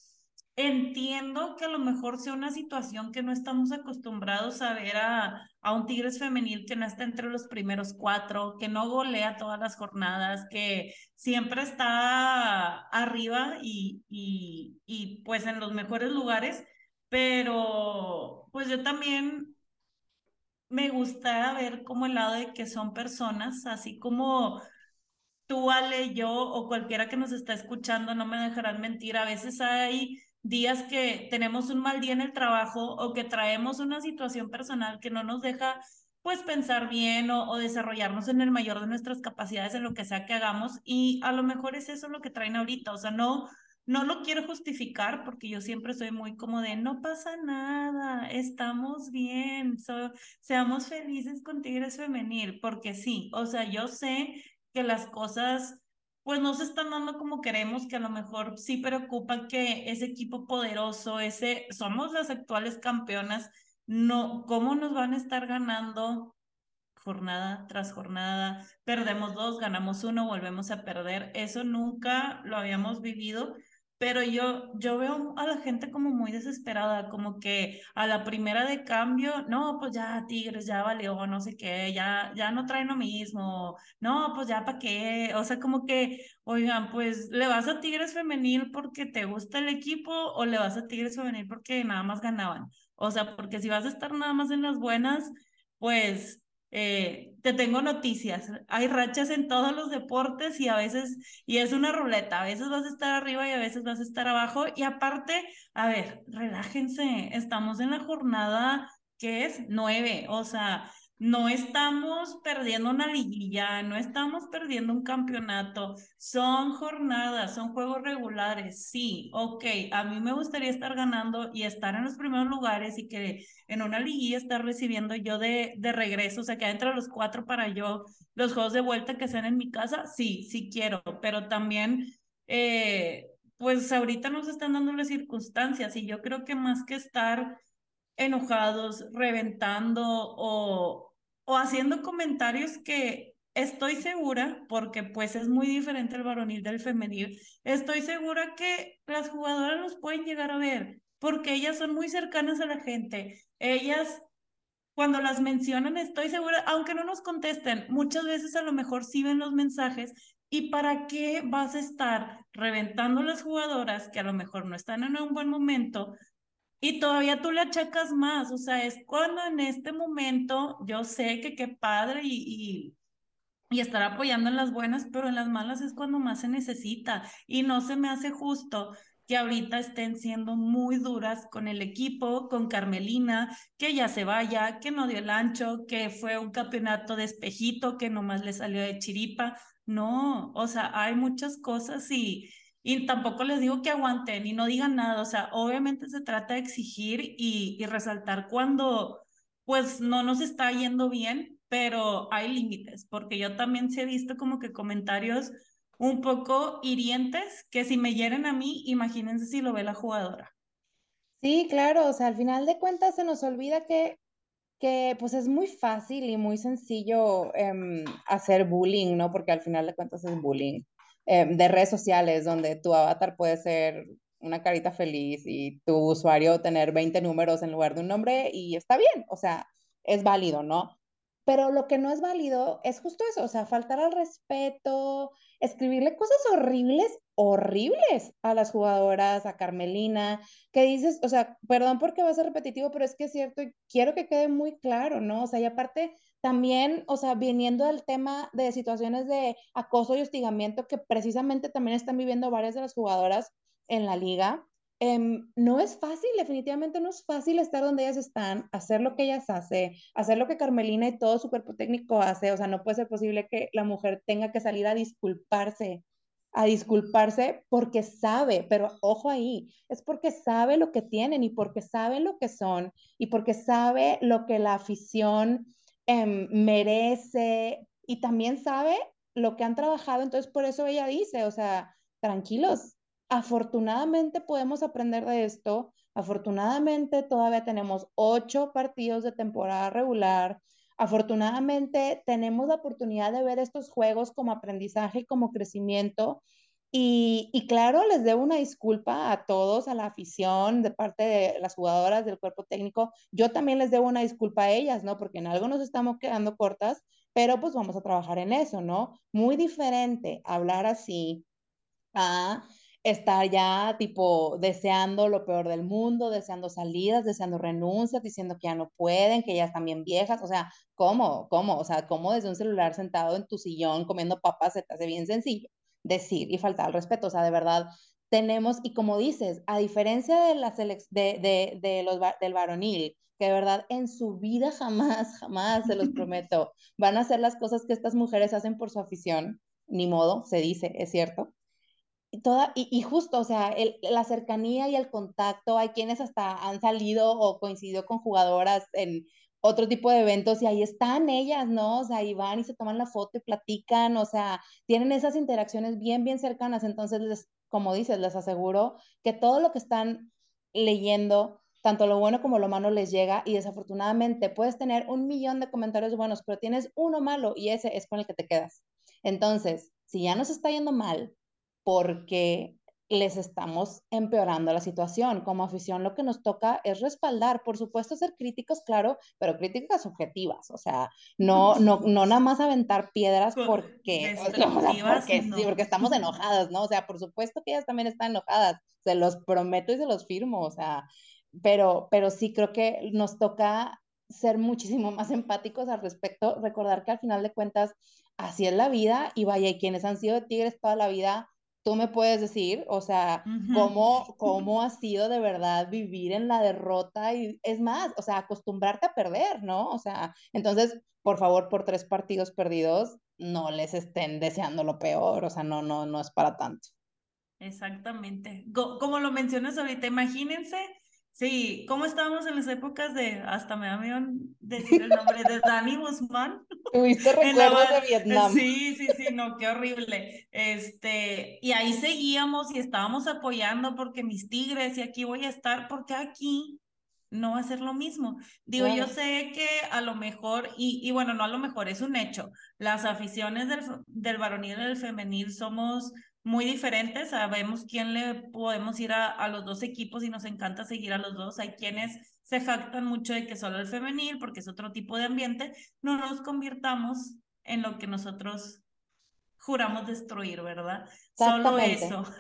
entiendo que a lo mejor sea una situación que no estamos acostumbrados a ver a, a un Tigres femenil que no está entre los primeros cuatro, que no golea todas las jornadas, que siempre está arriba y, y, y pues en los mejores lugares, pero pues yo también me gusta ver como el lado de que son personas, así como tú, Ale, yo o cualquiera que nos está escuchando, no me dejarán mentir, a veces hay días que tenemos un mal día en el trabajo o que traemos una situación personal que no nos deja pues pensar bien o, desarrollarnos en el mayor de nuestras capacidades en lo que sea que hagamos y a lo mejor es eso lo que traen ahorita, o sea, no no lo quiero justificar porque yo siempre soy muy como de no pasa nada, estamos bien, seamos felices con Tigres Femenil, porque sí, o sea, yo sé que las cosas pues no se están dando como queremos, que a lo mejor sí preocupa que ese equipo poderoso, ese, somos las actuales campeonas, no, ¿cómo nos van a estar ganando jornada tras jornada? Perdemos dos, ganamos uno, volvemos a perder. Eso nunca lo habíamos vivido pero yo, yo veo a la gente como muy desesperada, como que a la primera de cambio, no, pues ya Tigres, ya valió, no sé qué, ya, ya no traen lo mismo, no, pues ya para qué, o sea, como que, oigan, pues le vas a Tigres femenil porque te gusta el equipo o le vas a Tigres femenil porque nada más ganaban, o sea, porque si vas a estar nada más en las buenas, pues eh, te tengo noticias. Hay rachas en todos los deportes y a veces, y es una ruleta, a veces vas a estar arriba y a veces vas a estar abajo. Y aparte, a ver, relájense, estamos en la jornada que es nueve, o sea, no estamos perdiendo una liguilla, no estamos perdiendo un campeonato, son jornadas, son juegos regulares, sí, ok, a mí me gustaría estar ganando y estar en los primeros lugares y que en una liguilla estar recibiendo yo de, de regreso, o sea, que entre los cuatro para yo los juegos de vuelta que sean en mi casa, sí, sí quiero, pero también... Eh, pues ahorita nos están dando las circunstancias y yo creo que más que estar enojados, reventando o, o haciendo comentarios que estoy segura, porque pues es muy diferente el varonil del femenil, estoy segura que las jugadoras los pueden llegar a ver, porque ellas son muy cercanas a la gente. Ellas, cuando las mencionan, estoy segura, aunque no nos contesten, muchas veces a lo mejor sí ven los mensajes. ¿Y para qué vas a estar reventando las jugadoras que a lo mejor no están en un buen momento y todavía tú le achacas más, o sea, es cuando en este momento yo sé que qué padre y, y, y estar apoyando en las buenas, pero en las malas es cuando más se necesita y no se me hace justo que ahorita estén siendo muy duras con el equipo, con Carmelina, que ya se vaya, que no dio el ancho, que fue un campeonato de espejito, que nomás le salió de chiripa. No, o sea, hay muchas cosas y, y tampoco les digo que aguanten y no digan nada, o sea, obviamente se trata de exigir y, y resaltar cuando pues no nos está yendo bien, pero hay límites, porque yo también se he visto como que comentarios un poco hirientes que si me hieren a mí, imagínense si lo ve la jugadora. Sí, claro, o sea, al final de cuentas se nos olvida que, que pues es muy fácil y muy sencillo em, hacer bullying, ¿no? Porque al final de cuentas es bullying. Em, de redes sociales donde tu avatar puede ser una carita feliz y tu usuario tener 20 números en lugar de un nombre y está bien, o sea, es válido, ¿no? Pero lo que no es válido es justo eso, o sea, faltar al respeto, escribirle cosas horribles, horribles a las jugadoras, a Carmelina, que dices, o sea, perdón porque va a ser repetitivo, pero es que es cierto y quiero que quede muy claro, ¿no? O sea, y aparte también, o sea, viniendo del tema de situaciones de acoso y hostigamiento que precisamente también están viviendo varias de las jugadoras en la liga, Em, no es fácil, definitivamente no es fácil estar donde ellas están, hacer lo que ellas hacen, hacer lo que Carmelina y todo su cuerpo técnico hace. O sea, no puede ser posible que la mujer tenga que salir a disculparse, a disculparse porque sabe, pero ojo ahí, es porque sabe lo que tienen y porque sabe lo que son y porque sabe lo que la afición em, merece y también sabe lo que han trabajado. Entonces, por eso ella dice, o sea, tranquilos, Afortunadamente podemos aprender de esto. Afortunadamente todavía tenemos ocho partidos de temporada regular. Afortunadamente tenemos la oportunidad de ver estos juegos como aprendizaje y como crecimiento. Y, y, claro, les debo una disculpa a todos, a la afición, de parte de las jugadoras del cuerpo técnico. Yo también les debo una disculpa a ellas, ¿no? Porque en algo nos estamos quedando cortas, pero pues vamos a trabajar en eso, ¿no? Muy diferente hablar así a estar ya tipo deseando lo peor del mundo, deseando salidas, deseando renuncias, diciendo que ya no pueden, que ya están bien viejas, o sea, ¿cómo? ¿Cómo? O sea, ¿cómo desde un celular sentado en tu sillón comiendo papas se te hace bien sencillo decir y faltar al respeto? O sea, de verdad tenemos, y como dices, a diferencia de, la de, de, de los, del varonil, que de verdad en su vida jamás, jamás, se los [LAUGHS] prometo, van a hacer las cosas que estas mujeres hacen por su afición, ni modo, se dice, es cierto, toda, y, justo, o sea, la cercanía y el contacto, hay quienes hasta han salido o coincidido con jugadoras en otro tipo de eventos y ahí están ellas, ¿no? O sea, ahí van y se toman la foto y platican, o sea, tienen esas interacciones bien, bien cercanas, entonces, les, como dices, les aseguro que todo lo que están leyendo, tanto lo bueno como lo malo les llega y desafortunadamente puedes tener un millón de comentarios buenos, pero tienes uno malo y ese es con el que te quedas. Entonces, si ya nos está yendo mal, porque les estamos empeorando la situación. Como afición lo que nos toca es respaldar, por supuesto ser críticos, claro, pero críticas objetivas, o sea, no, [LAUGHS] no, no nada más aventar piedras porque, [LAUGHS] porque, sí, porque estamos [LAUGHS] enojadas, ¿no? O sea, por supuesto que ellas también están enojadas, se los prometo y se los firmo, o sea, pero, pero sí creo que nos toca ser muchísimo más empáticos al respecto, recordar que al final de cuentas así es la vida y vaya, y quienes han sido de Tigres toda la vida, tú me puedes decir, o sea, cómo, cómo ha sido de verdad vivir en la derrota y es más, o sea, acostumbrarte a perder, ¿no? O sea, entonces, por favor, por tres partidos perdidos, no les estén deseando lo peor, o sea, no, no, no es para tanto. Exactamente. Como lo mencionas ahorita, imagínense Sí, ¿cómo estábamos en las épocas de, hasta me da miedo decir el nombre, de Dani Guzmán? [LAUGHS] Tuviste [LAUGHS] recuerdos de Vietnam. Sí, sí, sí, no, qué horrible. Este, y ahí seguíamos y estábamos apoyando porque mis tigres y aquí voy a estar, porque aquí no va a ser lo mismo. Digo, yo sé que a lo mejor, y, y, bueno, no a lo mejor, es un hecho, las aficiones del, del varonil y del femenil somos muy diferentes. Sabemos quién le podemos ir a, a, los dos equipos y nos encanta seguir a los dos. Hay quienes se jactan mucho de que solo el femenil, porque es otro tipo de ambiente. No nos convirtamos en lo que nosotros juramos destruir, ¿verdad? Solo eso. [LAUGHS]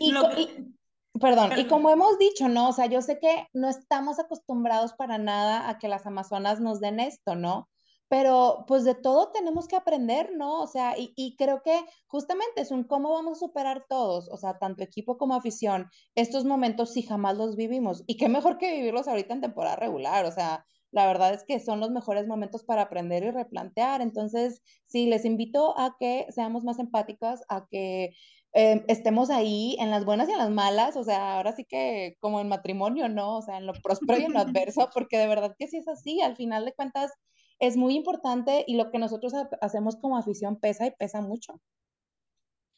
Y, perdón, y como hemos dicho, ¿no? O sea, yo sé que no estamos acostumbrados para nada a que las amazonas nos den esto, ¿no? Pero pues de todo tenemos que aprender, ¿no? O sea, y, creo que justamente es un cómo vamos a superar todos, o sea, tanto equipo como afición, estos momentos si jamás los vivimos. Y qué mejor que vivirlos ahorita en temporada regular, o sea, la verdad es que son los mejores momentos para aprender y replantear. Entonces, sí, les invito a que seamos más empáticas, a que eh, estemos ahí en las buenas y en las malas, o sea, ahora sí que como en matrimonio, ¿no? O sea, en lo próspero y en lo [LAUGHS] adverso, porque de verdad que sí es así, al final de cuentas es muy importante y lo que nosotros hacemos como afición pesa y pesa mucho.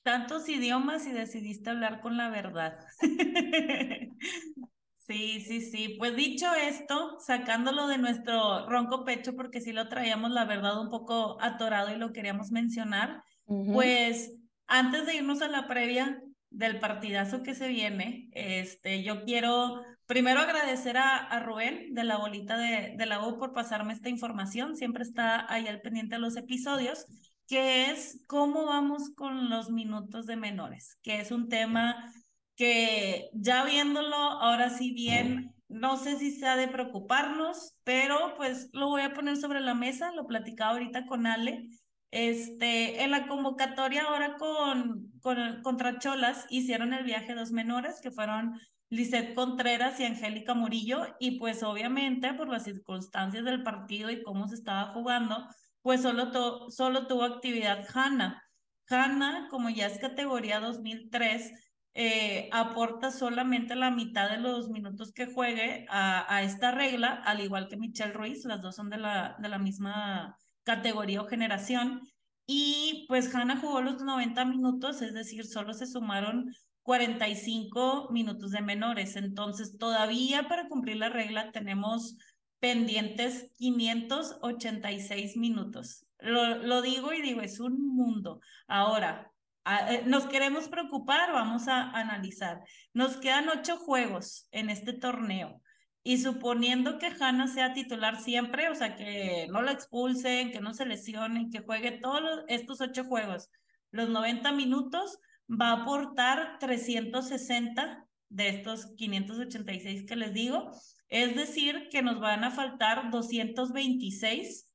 Tantos idiomas y decidiste hablar con la verdad. [LAUGHS] Sí, sí, sí. Pues dicho esto, sacándolo de nuestro ronco pecho, porque sí lo traíamos, la verdad, un poco atorado y lo queríamos mencionar, pues antes de irnos a la previa del partidazo que se viene, este, yo quiero Primero agradecer a, Rubén de la bolita de, la U por pasarme esta información. Siempre está ahí al pendiente de los episodios, que es cómo vamos con los minutos de menores, que es un tema que ya viéndolo ahora sí bien, no sé si se ha de preocuparnos, pero pues lo voy a poner sobre la mesa, lo platicaba ahorita con Ale. Este, en la convocatoria ahora con, con contra Cholas hicieron el viaje dos menores que fueron Lisette Contreras y Angélica Murillo, y pues obviamente por las circunstancias del partido y cómo se estaba jugando, pues solo, solo tuvo actividad Hanna. Hanna, como ya es categoría 2003, eh, aporta solamente la mitad de los minutos que juegue a, esta regla, al igual que Michelle Ruiz, las dos son de la, de la misma categoría o generación. Y pues Hanna jugó los 90 minutos, es decir, solo se sumaron 45 minutos de menores. Entonces, todavía para cumplir la regla tenemos pendientes 586 minutos. Lo, lo digo y digo, es un mundo. Ahora, eh, nos queremos preocupar, vamos a analizar. Nos quedan ocho juegos en este torneo. Y suponiendo que Hanna sea titular siempre, o sea, que no la expulsen, que no se lesionen, que juegue todos estos ocho juegos, los 90 minutos, va a aportar 360 de estos 586 que les digo. Es decir, que nos van a faltar 226,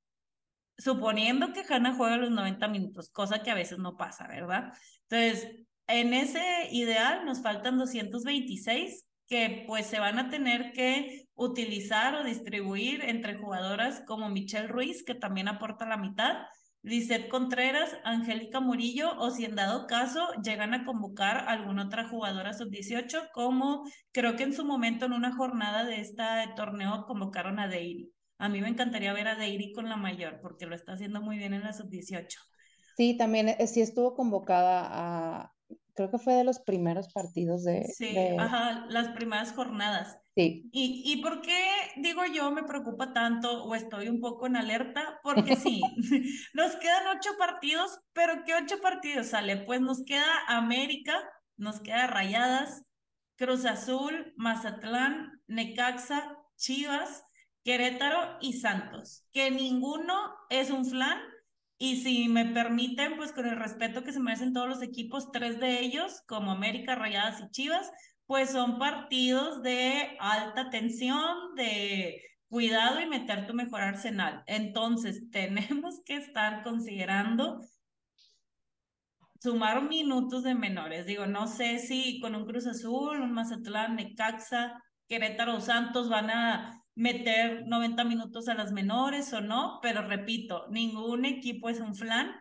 suponiendo que Hanna juega los 90 minutos, cosa que a veces no pasa, ¿verdad? Entonces, en ese ideal nos faltan 226 que pues se van a tener que utilizar o distribuir entre jugadoras como Michelle Ruiz, que también aporta la mitad, Lizeth Contreras, Angélica Murillo, o si en dado caso llegan a convocar a alguna otra jugadora sub-18, como creo que en su momento en una jornada de este torneo convocaron a Deiri. A mí me encantaría ver a Deiri con la mayor, porque lo está haciendo muy bien en la sub-18. Sí, también eh, sí estuvo convocada a, creo que fue de los primeros partidos de... Sí, ajá, las primeras jornadas. Sí. ¿Y, ¿Y por qué, digo yo, me preocupa tanto o estoy un poco en alerta? Porque [LAUGHS] sí, [LAUGHS] nos quedan ocho partidos, pero ¿qué ocho partidos sale? Pues nos queda América, nos queda Rayadas, Cruz Azul, Mazatlán, Necaxa, Chivas, Querétaro y Santos, que ninguno es un flan y si me permiten, pues con el respeto que se merecen todos los equipos, tres de ellos, como América, Rayadas y Chivas, pues son partidos de alta tensión, de cuidado y meter tu mejor arsenal. Entonces, [LAUGHS] tenemos que estar considerando sumar minutos de menores. Digo, no sé si con un Cruz Azul, un Mazatlán, Necaxa, Querétaro Santos van a meter 90 minutos a las menores o no, pero repito, ningún equipo es un flan,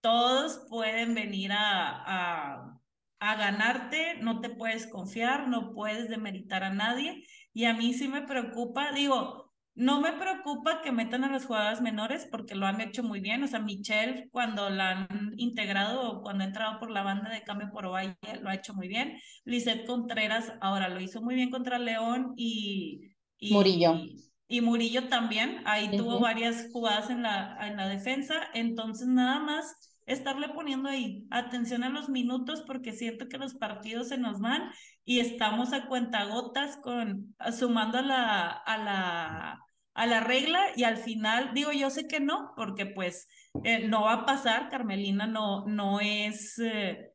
todos pueden venir a, a, ganarte, no te puedes confiar, no puedes demeritar a nadie y a mí sí me preocupa, digo, no me preocupa que metan a las jugadoras menores porque lo han hecho muy bien. O sea, Michelle, cuando la han integrado o cuando ha entrado por la banda de cambio por Valle, lo ha hecho muy bien. Lisette Contreras ahora lo hizo muy bien contra León y, Murillo. Y, Murillo también, ahí tuvo varias jugadas en la, en la defensa, entonces nada más estarle poniendo ahí atención a los minutos porque siento que los partidos se nos van y estamos a cuentagotas con sumando a la a la a la regla y al final digo yo sé que no porque pues eh, no va a pasar Carmelina no no es eh,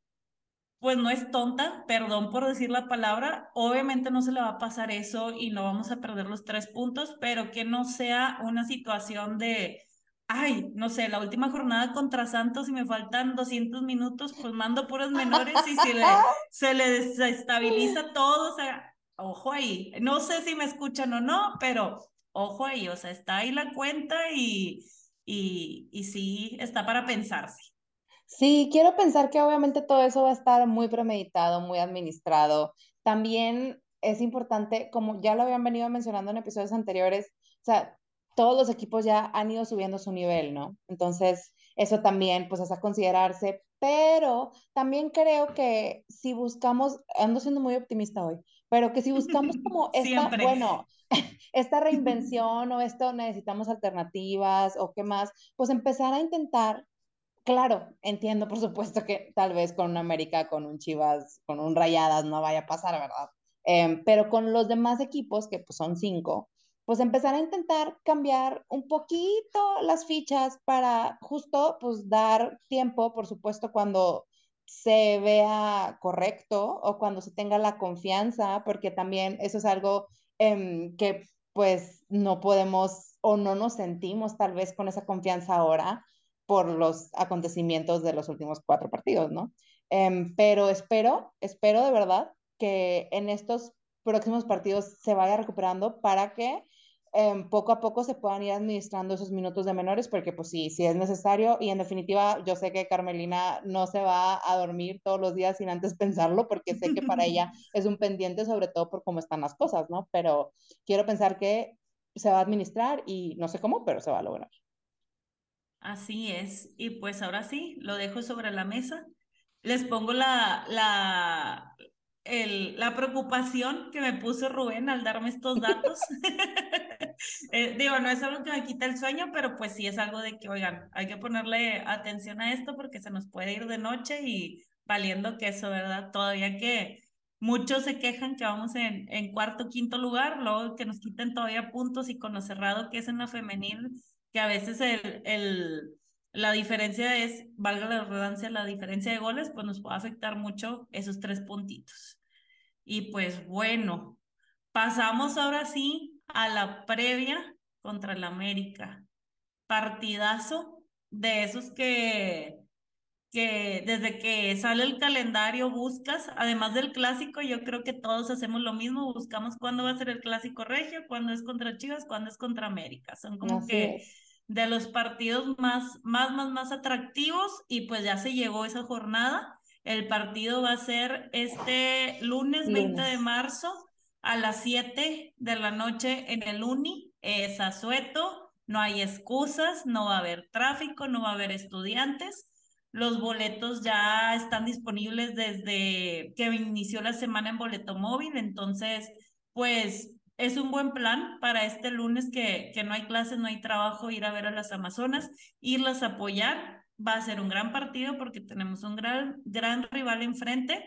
pues no es tonta, perdón por decir la palabra, obviamente no se le va a pasar eso y no vamos a perder los tres puntos, pero que no sea una situación de, ay, no sé, la última jornada contra Santos y me faltan 200 minutos, pues mando puros menores y se le, [LAUGHS] se le desestabiliza todo, o sea, ojo ahí, no sé si me escuchan o no, pero ojo ahí, o sea, está ahí la cuenta y, y, y sí, está para pensarse. Sí, quiero pensar que obviamente todo eso va a estar muy premeditado, muy administrado. También es importante, como ya lo habían venido mencionando en episodios anteriores, o sea, todos los equipos ya han ido subiendo su nivel, ¿no? Entonces, eso también, pues, es a considerarse, pero también creo que si buscamos, ando siendo muy optimista hoy, pero que si buscamos [LAUGHS] como esta, bueno, [LAUGHS] esta reinvención o esto necesitamos alternativas o qué más, pues empezar a intentar Claro, entiendo por supuesto que tal vez con un América, con un Chivas, con un Rayadas no vaya a pasar, ¿verdad? Em, pero con los demás equipos, que pues son cinco, pues empezar a intentar cambiar un poquito las fichas para justo pues dar tiempo, por supuesto, cuando se vea correcto o cuando se tenga la confianza, porque también eso es algo em, que pues no podemos o no nos sentimos tal vez con esa confianza ahora por los acontecimientos de los últimos cuatro partidos, ¿no? Em, pero espero, espero de verdad que en estos próximos partidos se vaya recuperando para que em, poco a poco se puedan ir administrando esos minutos de menores, porque pues sí, sí es necesario y en definitiva yo sé que Carmelina no se va a dormir todos los días sin antes [LAUGHS] pensarlo, porque sé que para ella [LAUGHS] es un pendiente, sobre todo por cómo están las cosas, ¿no? Pero quiero pensar que se va a administrar y no sé cómo, pero se va a lograr. Así es. Y pues ahora sí, lo dejo sobre la mesa. Les pongo la, la, el, la preocupación que me puso Rubén al darme estos datos. [LAUGHS] [LAUGHS] eh, digo, no es algo que me quita el sueño, pero pues sí es algo de que, oigan, hay que ponerle atención a esto porque se nos puede ir de noche y valiendo que eso, ¿verdad? Todavía que muchos se quejan que vamos en, en cuarto, quinto lugar, luego que nos quiten todavía puntos y con lo cerrado que es en la femenil, que a veces el, el, la diferencia es, valga la redundancia, la diferencia de goles, pues nos puede afectar mucho esos tres puntitos. Y pues bueno, pasamos ahora sí a la previa contra el América. Partidazo de esos que, que desde que sale el calendario buscas, además del clásico, yo creo que todos hacemos lo mismo, buscamos cuándo va a ser el clásico regio, cuándo es contra Chivas, cuándo es contra América. Son como que de los partidos más, más, más, más atractivos y pues ya se llegó esa jornada. El partido va a ser este lunes, 20 de marzo a las 7 de la noche en el Uni, es asueto, no hay excusas, no va a haber tráfico, no va a haber estudiantes. Los boletos ya están disponibles desde que inició la semana en boleto móvil, entonces, pues es un buen plan para este lunes que, que no hay clases, no hay trabajo, ir a ver a las Amazonas, irlas a apoyar. Va a ser un gran partido porque tenemos un gran, gran rival enfrente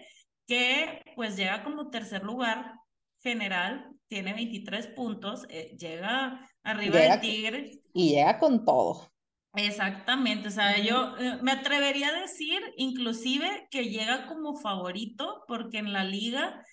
que pues llega como tercer lugar general, tiene 23 puntos, eh, llega arriba de Tigres. Y llega con todo. Exactamente, o sea, yo eh, me atrevería a decir inclusive que llega como favorito porque en la liga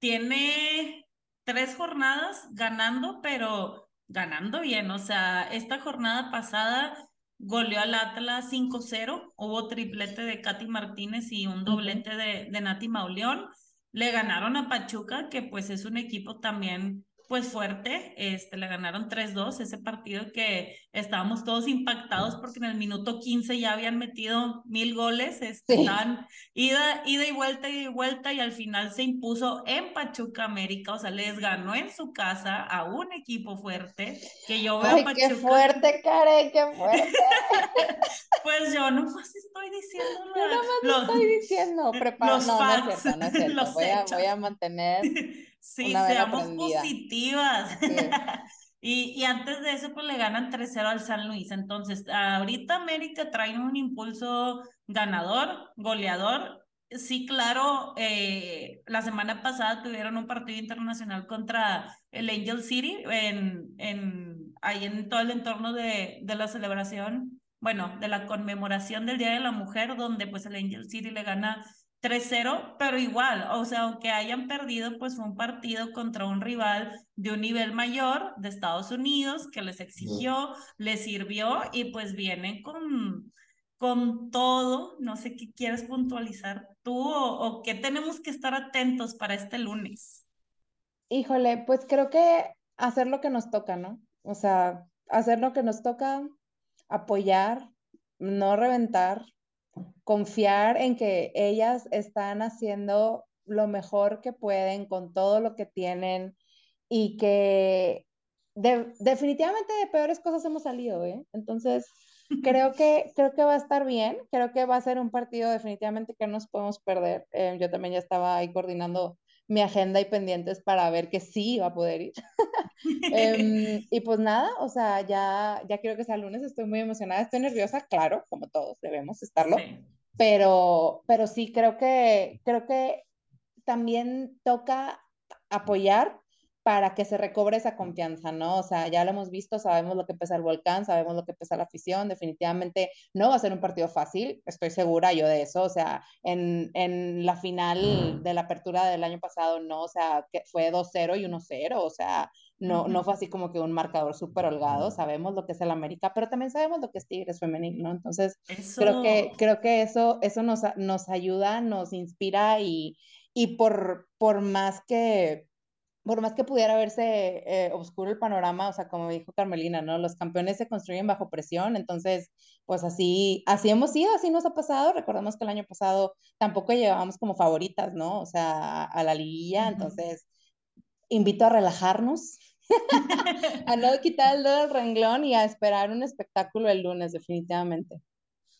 tiene tres jornadas ganando, pero ganando bien. O sea, esta jornada pasada goleó al Atlas 5-0, hubo triplete de Katy Martínez y un doblete de, de Nati Mauleón. Le ganaron a Pachuca, que pues es un equipo también pues fuerte, este, le ganaron 3-2, ese partido que estábamos todos impactados porque en el minuto 15 ya habían metido mil goles, este, estaban ida, ida y vuelta, y vuelta, y al final se impuso en Pachuca América, o sea, les ganó en su casa a un equipo fuerte, que yo veo Ay, Pachuca. qué fuerte, Karen, qué fuerte. [LAUGHS] pues yo nomás estoy diciendo Yo nomás lo, estoy diciendo, prepara, los no, no es cierto, no es [LAUGHS] cierto, voy a, voy a mantener [LAUGHS] Sí, seamos positivas. [LAUGHS] y, y antes de eso, pues le ganan 3-0 al San Luis. Entonces, ahorita América trae un impulso ganador, goleador. Sí, claro, eh, la semana pasada tuvieron un partido internacional contra el Angel City en, en, ahí en todo el entorno de, de la celebración, bueno, de la conmemoración del Día de la Mujer, donde pues el Angel City le gana 3-0, pero igual, o sea, aunque hayan perdido, pues fue un partido contra un rival de un nivel mayor de Estados Unidos que les exigió, les sirvió y pues vienen con, con todo. No sé qué quieres puntualizar tú o, o qué tenemos que estar atentos para este lunes. Híjole, pues creo que hacer lo que nos toca, ¿no? O sea, hacer lo que nos toca, apoyar, no reventar, confiar en que ellas están haciendo lo mejor que pueden con todo lo que tienen y que definitivamente de peores cosas hemos salido, ¿eh? Entonces, [LAUGHS] creo que, creo que va a estar bien, creo que va a ser un partido definitivamente que no nos podemos perder. Eh, yo también ya estaba ahí coordinando mi agenda y pendientes para ver que sí va a poder ir. [LAUGHS] [LAUGHS] Em, y pues nada, o sea, ya, ya quiero que sea lunes, estoy muy emocionada, estoy nerviosa, claro, como todos debemos estarlo, pero, pero sí creo que, creo que también toca apoyar para que se recobre esa confianza, ¿no? O sea, ya lo hemos visto, sabemos lo que pesa el volcán, sabemos lo que pesa la afición, definitivamente no va a ser un partido fácil, estoy segura yo de eso, o sea, en, en la final de la apertura del año pasado, no, o sea, que fue 2-0 y 1-0, o sea, no, no fue así como que un marcador súper holgado, sabemos lo que es el América, pero también sabemos lo que es Tigres femenil, ¿no? Entonces, creo que, creo que eso, eso nos, nos ayuda, nos inspira y, y por, por más que por más que pudiera verse eh, oscuro el panorama, o sea, como dijo Carmelina, ¿no? Los campeones se construyen bajo presión, entonces, pues así, así hemos sido, así nos ha pasado. Recordemos que el año pasado tampoco llevábamos como favoritas, ¿no? O sea, a la liguilla, entonces, invito a relajarnos, [LAUGHS] a no quitar el dedo del renglón y a esperar un espectáculo el lunes, definitivamente.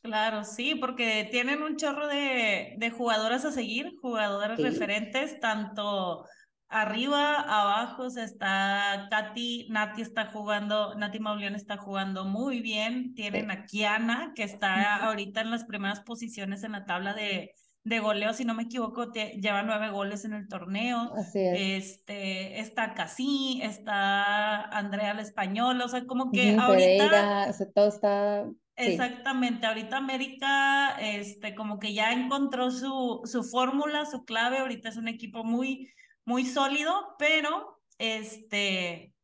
Claro, sí, porque tienen un chorro de, de jugadoras a seguir, jugadoras referentes, tanto arriba, abajo, o sea, está Katy, Nati está jugando, Nati Mauleón está jugando muy bien, tienen a Kiana, que está ahorita en las primeras posiciones en la tabla de, de goleo, si no me equivoco, lleva nueve goles en el torneo. Así es. Este, está Casi, está Andrea la Española, o sea, como que ahorita... todo está... Exactamente, ahorita América, este, como que ya encontró su, su fórmula, su clave, ahorita es un equipo muy, muy sólido, pero este,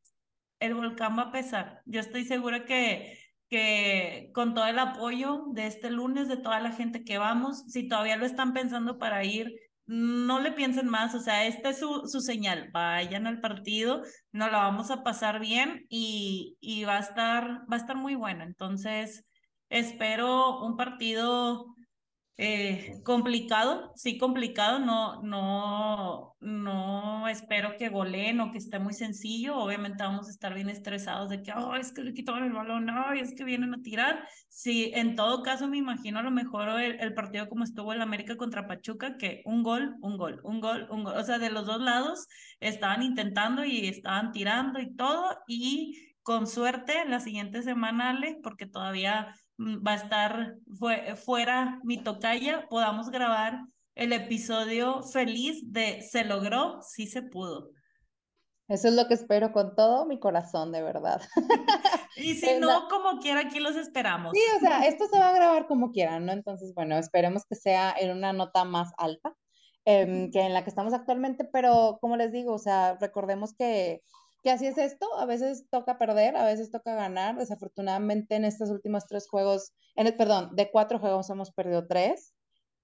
el volcán va a pesar. Yo estoy segura que, que con todo el apoyo de este lunes, de toda la gente que vamos, si todavía lo están pensando para ir, no le piensen más, o sea, esta es su, su señal, vayan al partido, nos la vamos a pasar bien y, y va, a estar, va a estar muy bueno. Entonces, espero un partido eh, complicado, sí complicado, no, no, no espero que goleen o que esté muy sencillo, obviamente vamos a estar bien estresados de que, oh, es que le quitaron el balón, no, es que vienen a tirar, sí, en todo caso me imagino a lo mejor el, partido como estuvo el América contra Pachuca, que un gol, un gol, un gol, un gol, o sea, de los dos lados estaban intentando y estaban tirando y todo, y con suerte la siguiente semana, Ale, porque todavía va a estar fuera mi tocaya, podamos grabar el episodio feliz de Se logró, sí se pudo. Eso es lo que espero con todo mi corazón, de verdad. [LAUGHS] y si no, como quiera, aquí los esperamos. Sí, o sea, esto se va a grabar como quieran, ¿no? Entonces, bueno, esperemos que sea en una nota más alta em, que en la que estamos actualmente, pero como les digo, o sea, recordemos que que así es esto, a veces toca perder, a veces toca ganar. Desafortunadamente en estos últimos tres juegos, en el, perdón, de cuatro juegos hemos perdido tres,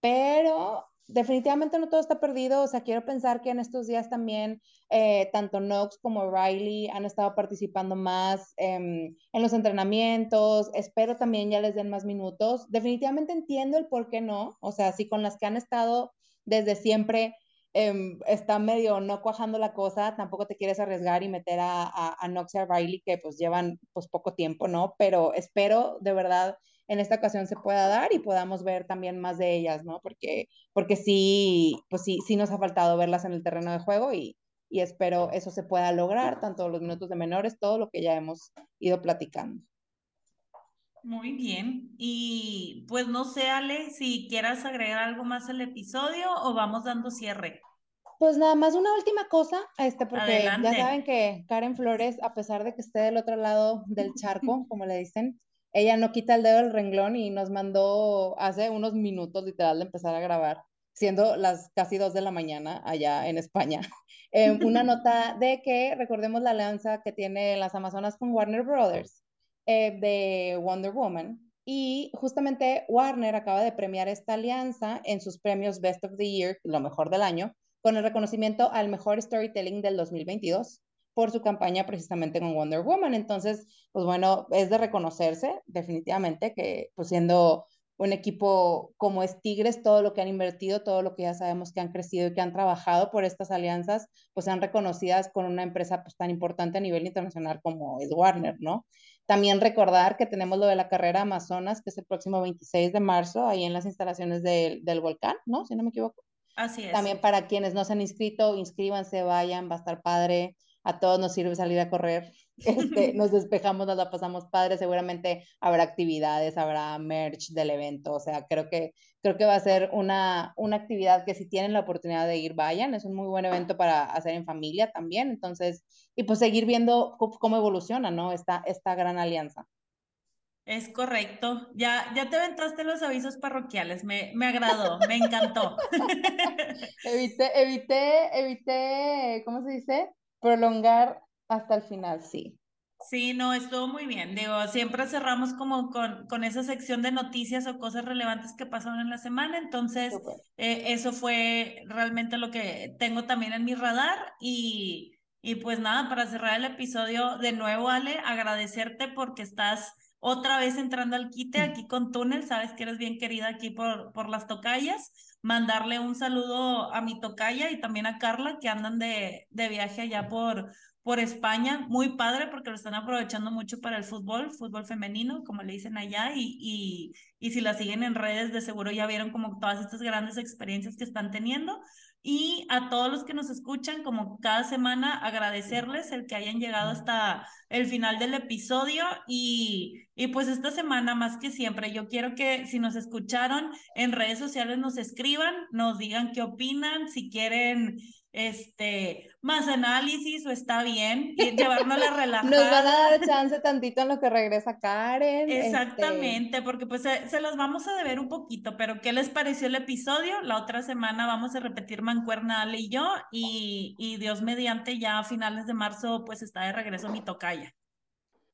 pero definitivamente no todo está perdido. O sea, quiero pensar que en estos días también eh, tanto Knox como Riley han estado participando más en los entrenamientos. Espero también ya les den más minutos. Definitivamente entiendo el por qué no. O sea, si con las que han estado desde siempre Em, está medio no cuajando la cosa, tampoco te quieres arriesgar y meter a, a, a Riley, que pues llevan pues poco tiempo, ¿no? Pero espero de verdad en esta ocasión se pueda dar y podamos ver también más de ellas, ¿no? Porque, porque sí, pues sí, sí nos ha faltado verlas en el terreno de juego y, y espero eso se pueda lograr, tanto los minutos de menores, todo lo que ya hemos ido platicando. Muy bien. Y pues no sé, Ale, si quieras agregar algo más al episodio o vamos dando cierre. Pues nada más una última cosa, este, porque ya saben que Karen Flores, a pesar de que esté del otro lado del charco, como le dicen, ella no quita el dedo del renglón y nos mandó hace unos minutos literal de empezar a grabar, siendo las casi dos de la mañana allá en España, eh, una [LAUGHS] nota de que recordemos la alianza que tiene las Amazonas con Warner Brothers eh, de Wonder Woman. Y justamente Warner acaba de premiar esta alianza en sus premios Best of the Year, lo mejor del año, con el reconocimiento al mejor storytelling del 2022 por su campaña precisamente con Wonder Woman. Entonces, pues bueno, es de reconocerse definitivamente que pues siendo un equipo como es Tigres, todo lo que han invertido, todo lo que ya sabemos que han crecido y que han trabajado por estas alianzas, pues sean reconocidas con una empresa pues tan importante a nivel internacional como es Warner, ¿no? También recordar que tenemos lo de la carrera Amazonas, que es el próximo 26 de marzo, ahí en las instalaciones del volcán, ¿no? Si no me equivoco. Así es. También para quienes no se han inscrito, inscríbanse, vayan, va a estar padre a todos nos sirve salir a correr, este, nos [LAUGHS] despejamos, nos la pasamos padre, seguramente habrá actividades, habrá merch del evento, o sea, creo que, creo que va a ser una, una actividad que si tienen la oportunidad de ir, vayan, es un muy buen evento para hacer en familia también, entonces, y pues seguir viendo cómo evoluciona, ¿no? Esta, esta gran alianza. Es correcto. Ya, ya te aventaste los avisos parroquiales. Me, me agradó, me encantó. [LAUGHS] evité, evité, evité, ¿cómo se dice? prolongar hasta el final, sí. Sí, no, estuvo muy bien. Digo, siempre cerramos como con, con esa sección de noticias o cosas relevantes que pasaron en la semana. Entonces, eh, eso fue realmente lo que tengo también en mi radar y, Y pues nada, para cerrar el episodio, de nuevo, Ale, agradecerte porque estás otra vez entrando al quite aquí con Túnel, sabes que eres bien querida aquí por, por las tocayas. Mandarle un saludo a mi tocaya y también a Carla que andan de, de viaje allá por, por España, muy padre porque lo están aprovechando mucho para el fútbol, fútbol femenino, como le dicen allá, y, y, y si la siguen en redes, de seguro ya vieron como todas estas grandes experiencias que están teniendo. Y a todos los que nos escuchan, como cada semana, agradecerles el que hayan llegado hasta el final del episodio y, y pues esta semana más que siempre, yo quiero que si nos escucharon en redes sociales nos escriban, nos digan qué opinan, si quieren este, más análisis o está bien, y llevarnos la relajada. [LAUGHS] Nos van a dar chance tantito en lo que regresa Karen. Este Exactamente, porque pues se, se, los vamos a deber un poquito, pero ¿qué les pareció el episodio? La otra semana vamos a repetir Mancuerna Ale y yo, y, y Dios mediante ya a finales de marzo pues está de regreso mi tocaya.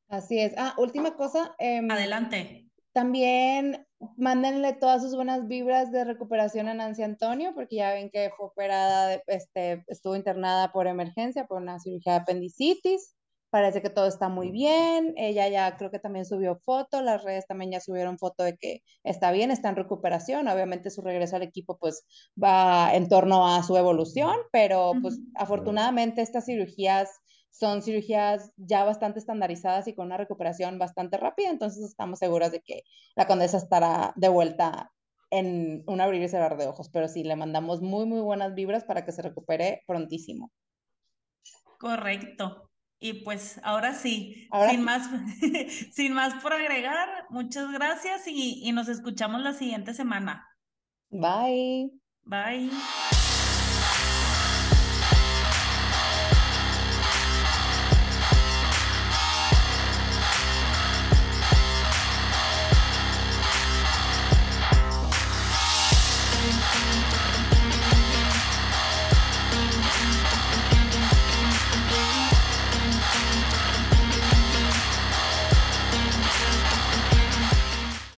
Así es. Ah, última cosa. Eh, Adelante. También mándenle todas sus buenas vibras de recuperación a Nancy Antonio, porque ya ven que fue operada, este, estuvo internada por emergencia, por una cirugía de apendicitis. Parece que todo está muy bien. Ella ya creo que también subió foto, las redes también ya subieron foto de que está bien, está en recuperación. Obviamente su regreso al equipo pues va en torno a su evolución, pero pues afortunadamente estas cirugías son cirugías ya bastante estandarizadas y con una recuperación bastante rápida, entonces estamos seguras de que la condesa estará de vuelta en un abrir y cerrar de ojos, pero sí, le mandamos muy, muy buenas vibras para que se recupere prontísimo. Correcto. Y pues ahora sí, sin, Más, [LAUGHS] sin más por agregar, muchas gracias y, y nos escuchamos la siguiente semana. Bye. Bye.